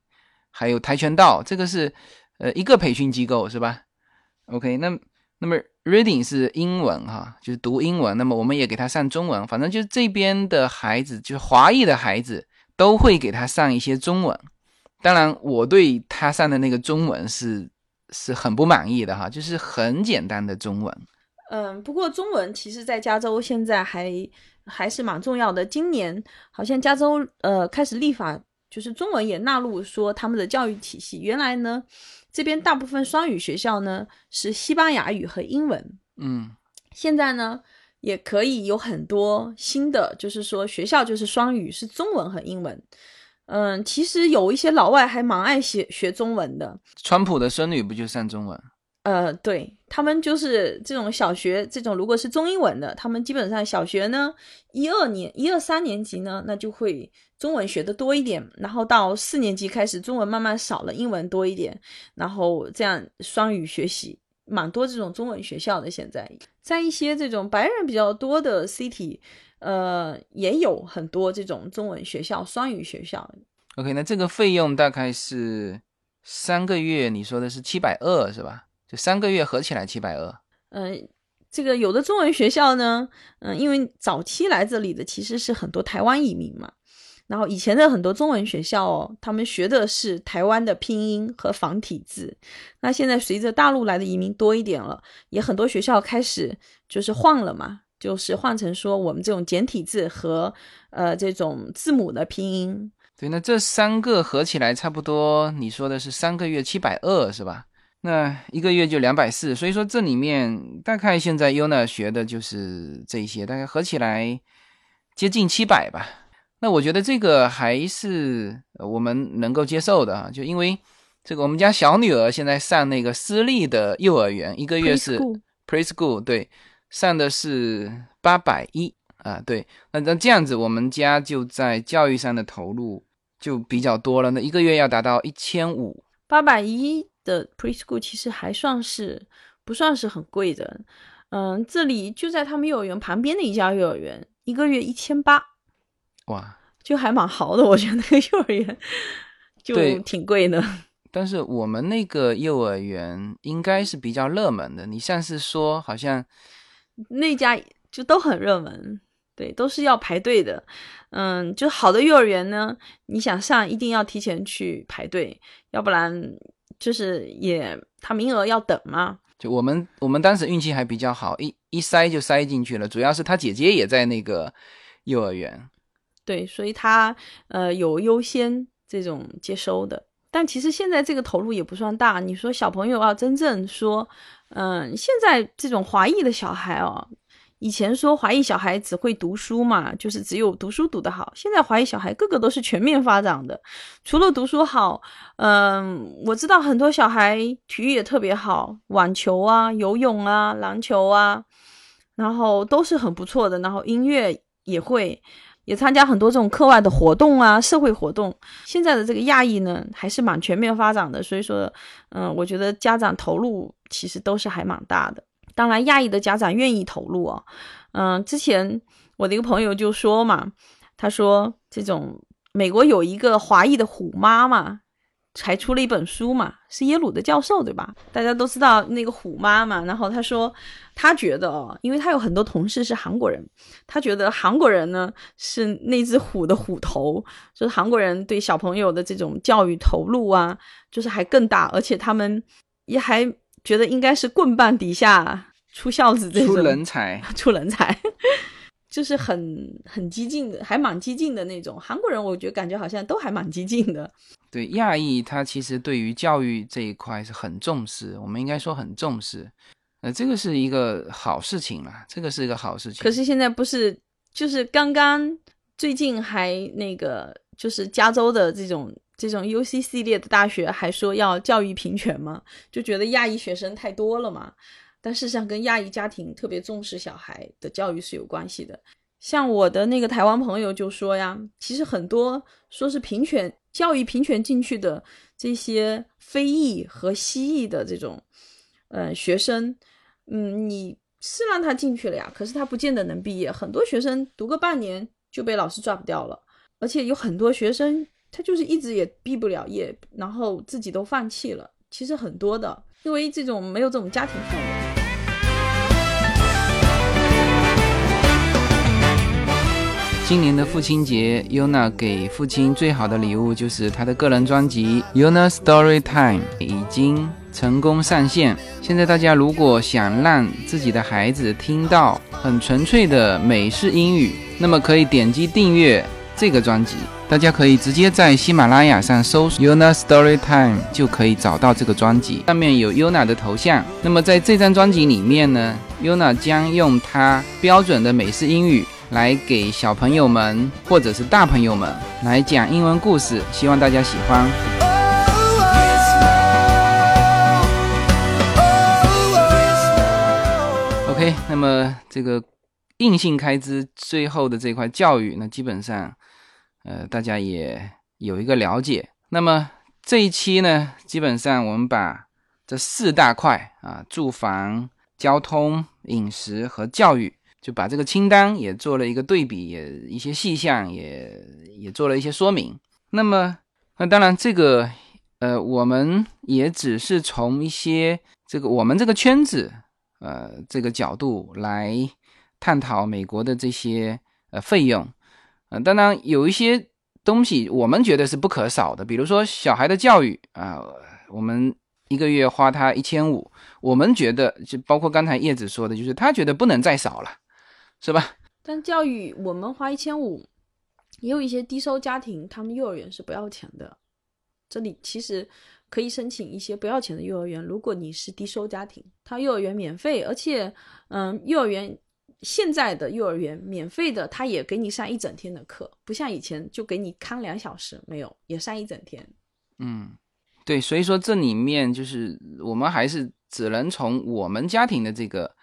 还有跆拳道，这个是呃一个培训机构是吧？OK，那那么 reading 是英文哈，就是读英文。那么我们也给他上中文，反正就是这边的孩子，就是华裔的孩子都会给他上一些中文。当然，我对他上的那个中文是是很不满意的哈，就是很简单的中文。嗯，不过中文其实在加州现在还还是蛮重要的。今年好像加州呃开始立法。就是中文也纳入说他们的教育体系。原来呢，这边大部分双语学校呢是西班牙语和英文。嗯，现在呢也可以有很多新的，就是说学校就是双语，是中文和英文。嗯，其实有一些老外还蛮爱学学中文的。川普的孙女不就上中文？呃，对他们就是这种小学这种，如果是中英文的，他们基本上小学呢一二年、一二三年级呢，那就会中文学的多一点，然后到四年级开始中文慢慢少了，英文多一点，然后这样双语学习蛮多这种中文学校的。现在在一些这种白人比较多的 city，呃，也有很多这种中文学校、双语学校。OK，那这个费用大概是三个月，你说的是七百二是吧？就三个月合起来七百二。嗯，这个有的中文学校呢，嗯，因为早期来这里的其实是很多台湾移民嘛，然后以前的很多中文学校哦，他们学的是台湾的拼音和繁体字。那现在随着大陆来的移民多一点了，也很多学校开始就是换了嘛，就是换成说我们这种简体字和呃这种字母的拼音。对，那这三个合起来差不多，你说的是三个月七百二是吧？那一个月就两百四，所以说这里面大概现在 Yuna 学的就是这些，大概合起来接近七百吧。那我觉得这个还是我们能够接受的啊，就因为这个我们家小女儿现在上那个私立的幼儿园，一个月是 Preschool preschool，对，上的是八百一啊，对，那那这样子我们家就在教育上的投入就比较多了，那一个月要达到一千五，八百一的 preschool 其实还算是不算是很贵的，嗯，这里就在他们幼儿园旁边的一家幼儿园，一个月一千八，哇！就还蛮豪的，我觉得那个幼儿园 就挺贵的。但是我们那个幼儿园应该是比较热门的，你上次说好像那家就都很热门，对，都是要排队的。嗯，就好的幼儿园呢，你想上一定要提前去排队，要不然就是也他名额要等嘛。就我们我们当时运气还比较好，一一塞就塞进去了，主要是他姐姐也在那个幼儿园。对，所以他呃有优先这种接收的。但其实现在这个投入也不算大。你说小朋友要真正说，嗯、现在这种华裔的小孩哦，以前说华裔小孩只会读书嘛，就是只有读书读得好。现在华裔小孩个个都是全面发展的，除了读书好，嗯、我知道很多小孩体育也特别好，网球啊、游泳啊、篮球啊，然后都是很不错的。然后音乐也会。也参加很多这种课外的活动啊，社会活动。现在的这个亚裔呢，还是蛮全面发展的，所以说，嗯，我觉得家长投入其实都是还蛮大的。当然，亚裔的家长愿意投入啊。嗯，之前我的一个朋友就说嘛，他说这种美国有一个华裔的虎妈嘛，还出了一本书嘛，是耶鲁的教授对吧？大家都知道那个虎妈嘛。然后他说，他觉得哦，因为他有很多同事是韩国人，他觉得韩国人呢是那只虎的虎头，就是韩国人对小朋友的这种教育投入啊，就是还更大，而且他们也还觉得应该是棍棒底下出孝子这种出人才，出人才，就是很很激进的，还蛮激进的那种。韩国人我觉得感觉好像都还蛮激进的。对亚裔，他其实对于教育这一块是很重视，我们应该说很重视。呃，这个是一个好事情啦，这个是一个好事情。可是现在不是，就是刚刚最近还那个，就是加州的这种这种 U C 系列的大学还说要教育平权嘛，就觉得亚裔学生太多了嘛。但事实上，跟亚裔家庭特别重视小孩的教育是有关系的。像我的那个台湾朋友就说呀，其实很多说是平权教育平权进去的这些非裔和西裔的这种呃学生，嗯，你是让他进去了呀，可是他不见得能毕业。很多学生读个半年就被老师 drop 掉了，而且有很多学生他就是一直也毕不了业，然后自己都放弃了。其实很多的，因为这种没有这种家庭氛围。今年的父亲节，Yuna 给父亲最好的礼物就是他的个人专辑《Yuna Story Time》已经成功上线。现在大家如果想让自己的孩子听到很纯粹的美式英语，那么可以点击订阅这个专辑。大家可以直接在喜马拉雅上搜索 Yuna Story Time 就可以找到这个专辑，上面有 Yuna 的头像。那么在这张专辑里面呢，Yuna 将用她标准的美式英语。来给小朋友们或者是大朋友们来讲英文故事，希望大家喜欢。OK，那么这个硬性开支最后的这块教育，那基本上，呃，大家也有一个了解。那么这一期呢，基本上我们把这四大块啊，住房、交通、饮食和教育。就把这个清单也做了一个对比，也一些细项也也做了一些说明。那么，那当然这个，呃，我们也只是从一些这个我们这个圈子，呃，这个角度来探讨美国的这些呃费用。呃，当然有一些东西我们觉得是不可少的，比如说小孩的教育啊，我们一个月花他一千五，我们觉得就包括刚才叶子说的，就是他觉得不能再少了。是吧？但教育我们花一千五，也有一些低收家庭，他们幼儿园是不要钱的。这里其实可以申请一些不要钱的幼儿园。如果你是低收家庭，他幼儿园免费，而且，嗯，幼儿园现在的幼儿园免费的，他也给你上一整天的课，不像以前就给你看两小时，没有，也上一整天。嗯，对，所以说这里面就是我们还是只能从我们家庭的这个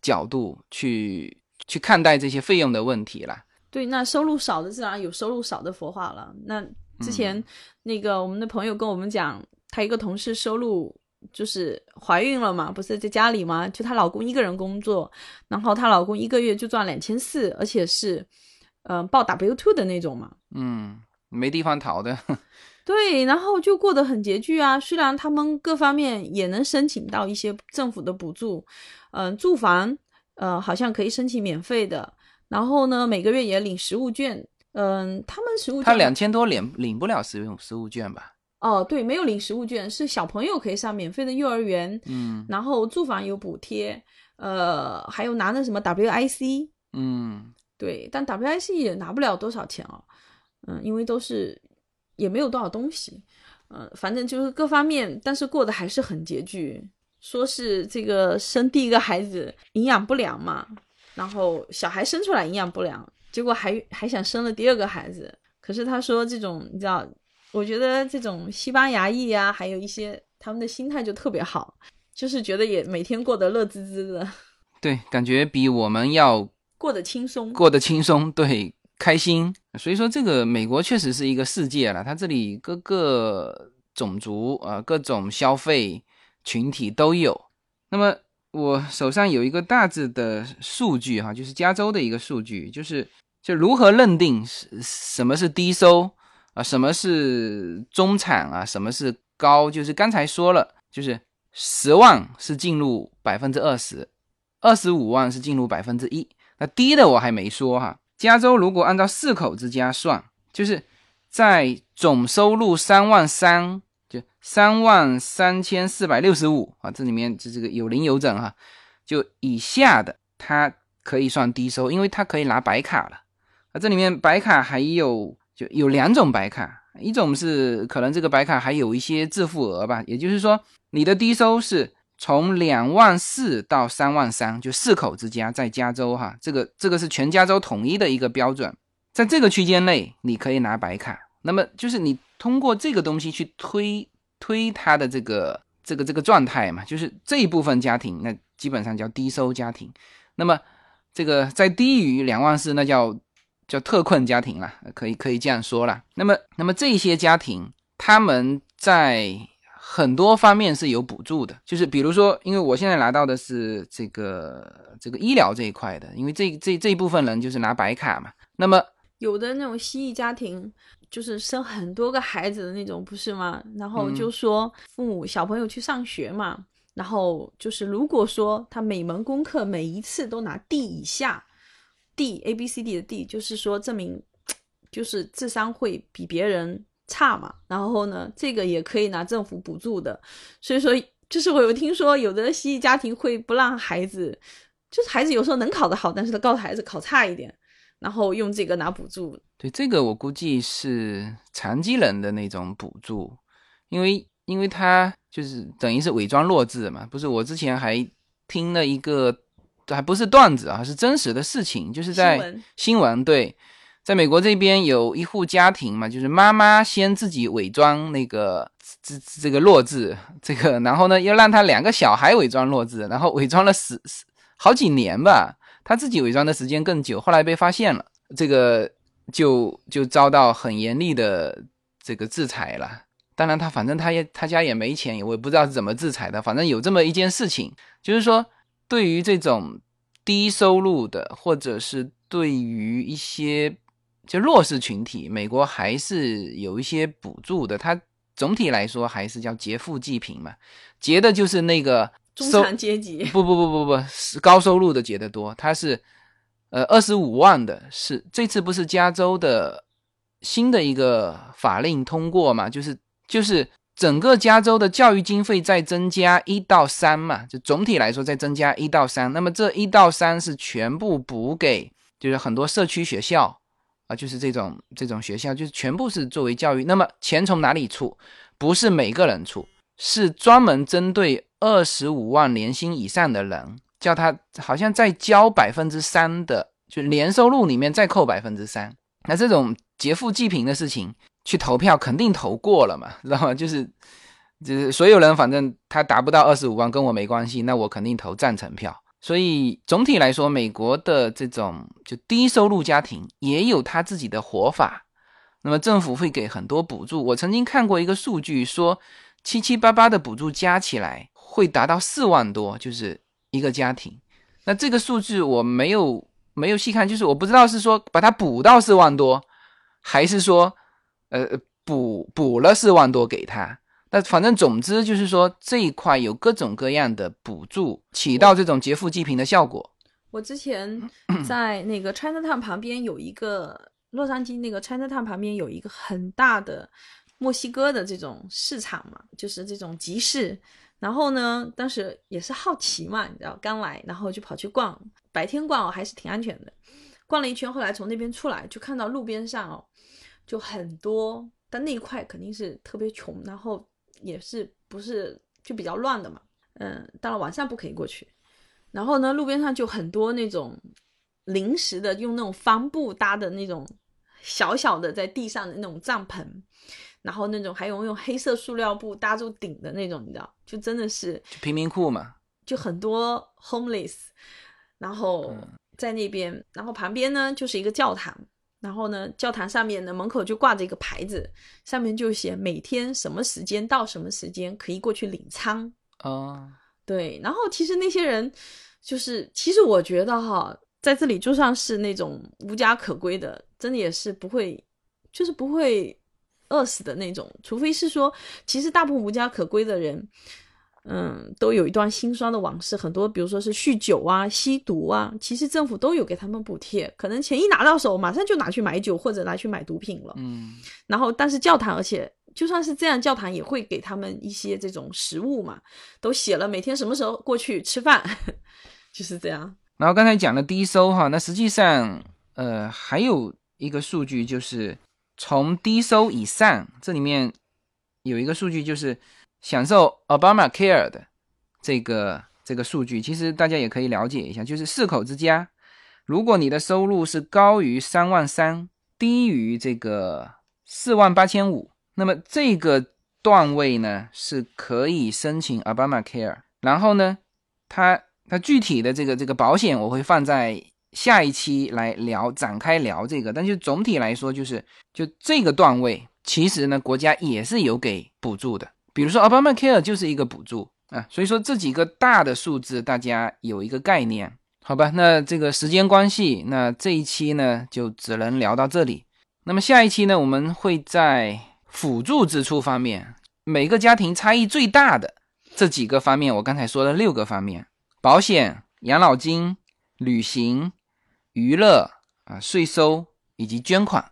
角度去。去看待这些费用的问题了。对，那收入少的自然有收入少的佛法了。那之前那个我们的朋友跟我们讲，她一个同事收入就是怀孕了嘛，不是在家里嘛，就她老公一个人工作，然后她老公一个月就赚两千四，而且是嗯报 W two 的那种嘛。嗯，没地方逃的。对，然后就过得很拮据啊。虽然他们各方面也能申请到一些政府的补助，嗯，住房。呃，好像可以申请免费的，然后呢，每个月也领实物券。嗯，他们实物他两千多领领不了实用实物券吧？哦，对，没有领实物券，是小朋友可以上免费的幼儿园。嗯，然后住房有补贴，呃，还有拿那什么 WIC。嗯，对，但 WIC 也拿不了多少钱哦。嗯，因为都是也没有多少东西。嗯，反正就是各方面，但是过得还是很拮据。说是这个生第一个孩子营养不良嘛，然后小孩生出来营养不良，结果还还想生了第二个孩子。可是他说这种你知道，我觉得这种西班牙裔啊，还有一些他们的心态就特别好，就是觉得也每天过得乐滋滋的。对，感觉比我们要过得轻松，过得轻松，对，开心。所以说这个美国确实是一个世界了，它这里各个种族啊，各种消费。群体都有，那么我手上有一个大致的数据哈，就是加州的一个数据，就是就如何认定什么是低收啊，什么是中产啊，什么是高，就是刚才说了，就是十万是进入百分之二十，二十五万是进入百分之一，那低的我还没说哈。加州如果按照四口之家算，就是在总收入三万三。三万三千四百六十五啊，这里面这这个有零有整哈，就以下的它可以算低收，因为它可以拿白卡了啊。这里面白卡还有就有两种白卡，一种是可能这个白卡还有一些自付额吧，也就是说你的低收是从两万四到三万三，就四口之家在加州哈，这个这个是全加州统一的一个标准，在这个区间内你可以拿白卡，那么就是你。通过这个东西去推推他的这个这个这个状态嘛，就是这一部分家庭，那基本上叫低收家庭。那么这个在低于两万四，那叫叫特困家庭了，可以可以这样说了。那么那么这些家庭，他们在很多方面是有补助的，就是比如说，因为我现在拿到的是这个这个医疗这一块的，因为这这这一部分人就是拿白卡嘛。那么有的那种西裔家庭。就是生很多个孩子的那种，不是吗？然后就说父母小朋友去上学嘛，然后就是如果说他每门功课每一次都拿 D 以下，D A B C D 的 D，就是说证明就是智商会比别人差嘛。然后呢，这个也可以拿政府补助的。所以说，就是我有听说有的西医家庭会不让孩子，就是孩子有时候能考得好，但是他告诉孩子考差一点。然后用这个拿补助，对这个我估计是残疾人的那种补助，因为因为他就是等于是伪装弱智嘛，不是？我之前还听了一个，还不是段子啊，是真实的事情，就是在新闻对，在美国这边有一户家庭嘛，就是妈妈先自己伪装那个这这个弱智，这个然后呢又让他两个小孩伪装弱智，然后伪装了十十好几年吧。他自己伪装的时间更久，后来被发现了，这个就就遭到很严厉的这个制裁了。当然，他反正他也他家也没钱，我也不知道是怎么制裁的。反正有这么一件事情，就是说，对于这种低收入的，或者是对于一些就弱势群体，美国还是有一些补助的。它总体来说还是叫劫富济贫嘛，劫的就是那个中产阶级。不不不不不，是高收入的结的多。他是呃二十五万的，是这次不是加州的新的一个法令通过嘛？就是就是。整个加州的教育经费在增加一到三嘛，就总体来说在增加一到三。那么这一到三是全部补给，就是很多社区学校啊，就是这种这种学校，就是全部是作为教育。那么钱从哪里出？不是每个人出，是专门针对二十五万年薪以上的人，叫他好像再交百分之三的，就年收入里面再扣百分之三。那这种劫富济贫的事情。去投票肯定投过了嘛，知道吗？就是，就是所有人反正他达不到二十五万，跟我没关系，那我肯定投赞成票。所以总体来说，美国的这种就低收入家庭也有他自己的活法。那么政府会给很多补助。我曾经看过一个数据，说七七八八的补助加起来会达到四万多，就是一个家庭。那这个数字我没有没有细看，就是我不知道是说把它补到四万多，还是说。呃，补补了四万多给他，那反正总之就是说这一块有各种各样的补助，起到这种劫富济贫的效果。我之前在那个 Chinatown 旁边有一个洛杉矶那个 Chinatown 旁边有一个很大的墨西哥的这种市场嘛，就是这种集市。然后呢，当时也是好奇嘛，你知道，刚来，然后就跑去逛，白天逛还是挺安全的。逛了一圈，后来从那边出来，就看到路边上哦。就很多，但那一块肯定是特别穷，然后也是不是就比较乱的嘛。嗯，到了晚上不可以过去。然后呢，路边上就很多那种临时的用那种帆布搭的那种小小的在地上的那种帐篷，然后那种还有用黑色塑料布搭住顶的那种，你知道，就真的是贫民窟嘛，就很多 homeless，然后在那边，然后旁边呢就是一个教堂。然后呢，教堂上面呢，门口就挂着一个牌子，上面就写每天什么时间到什么时间可以过去领餐。哦，对。然后其实那些人，就是其实我觉得哈，在这里就算是那种无家可归的，真的也是不会，就是不会饿死的那种，除非是说，其实大部分无家可归的人。嗯，都有一段心酸的往事，很多，比如说是酗酒啊、吸毒啊，其实政府都有给他们补贴，可能钱一拿到手，马上就拿去买酒或者拿去买毒品了。嗯，然后，但是教堂，而且就算是这样，教堂也会给他们一些这种食物嘛，都写了每天什么时候过去吃饭，就是这样。然后刚才讲的低收哈，那实际上，呃，还有一个数据就是从低收以上，这里面有一个数据就是。享受 Obama Care 的这个这个数据，其实大家也可以了解一下，就是四口之家，如果你的收入是高于三万三，低于这个四万八千五，那么这个段位呢是可以申请 Obama Care。然后呢，它它具体的这个这个保险我会放在下一期来聊展开聊这个，但就总体来说，就是就这个段位，其实呢国家也是有给补助的。比如说，Obamacare 就是一个补助啊，所以说这几个大的数字大家有一个概念，好吧？那这个时间关系，那这一期呢就只能聊到这里。那么下一期呢，我们会在辅助支出方面，每个家庭差异最大的这几个方面，我刚才说的六个方面：保险、养老金、旅行、娱乐啊、税收以及捐款，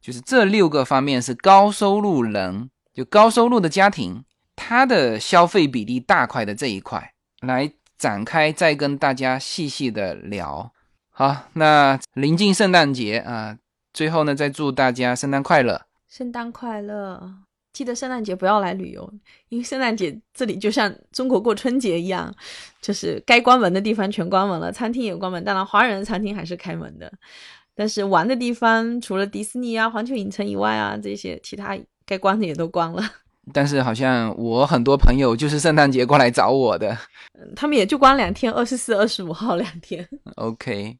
就是这六个方面是高收入人。就高收入的家庭，他的消费比例大块的这一块来展开，再跟大家细细的聊。好，那临近圣诞节啊，最后呢，再祝大家圣诞快乐！圣诞快乐！记得圣诞节不要来旅游，因为圣诞节这里就像中国过春节一样，就是该关门的地方全关门了，餐厅也关门。当然，华人的餐厅还是开门的，但是玩的地方除了迪士尼啊、环球影城以外啊，这些其他。该关的也都关了，但是好像我很多朋友就是圣诞节过来找我的，他们也就关两天，二十四、二十五号两天。OK，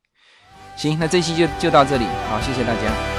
行，那这期就就到这里，好，谢谢大家。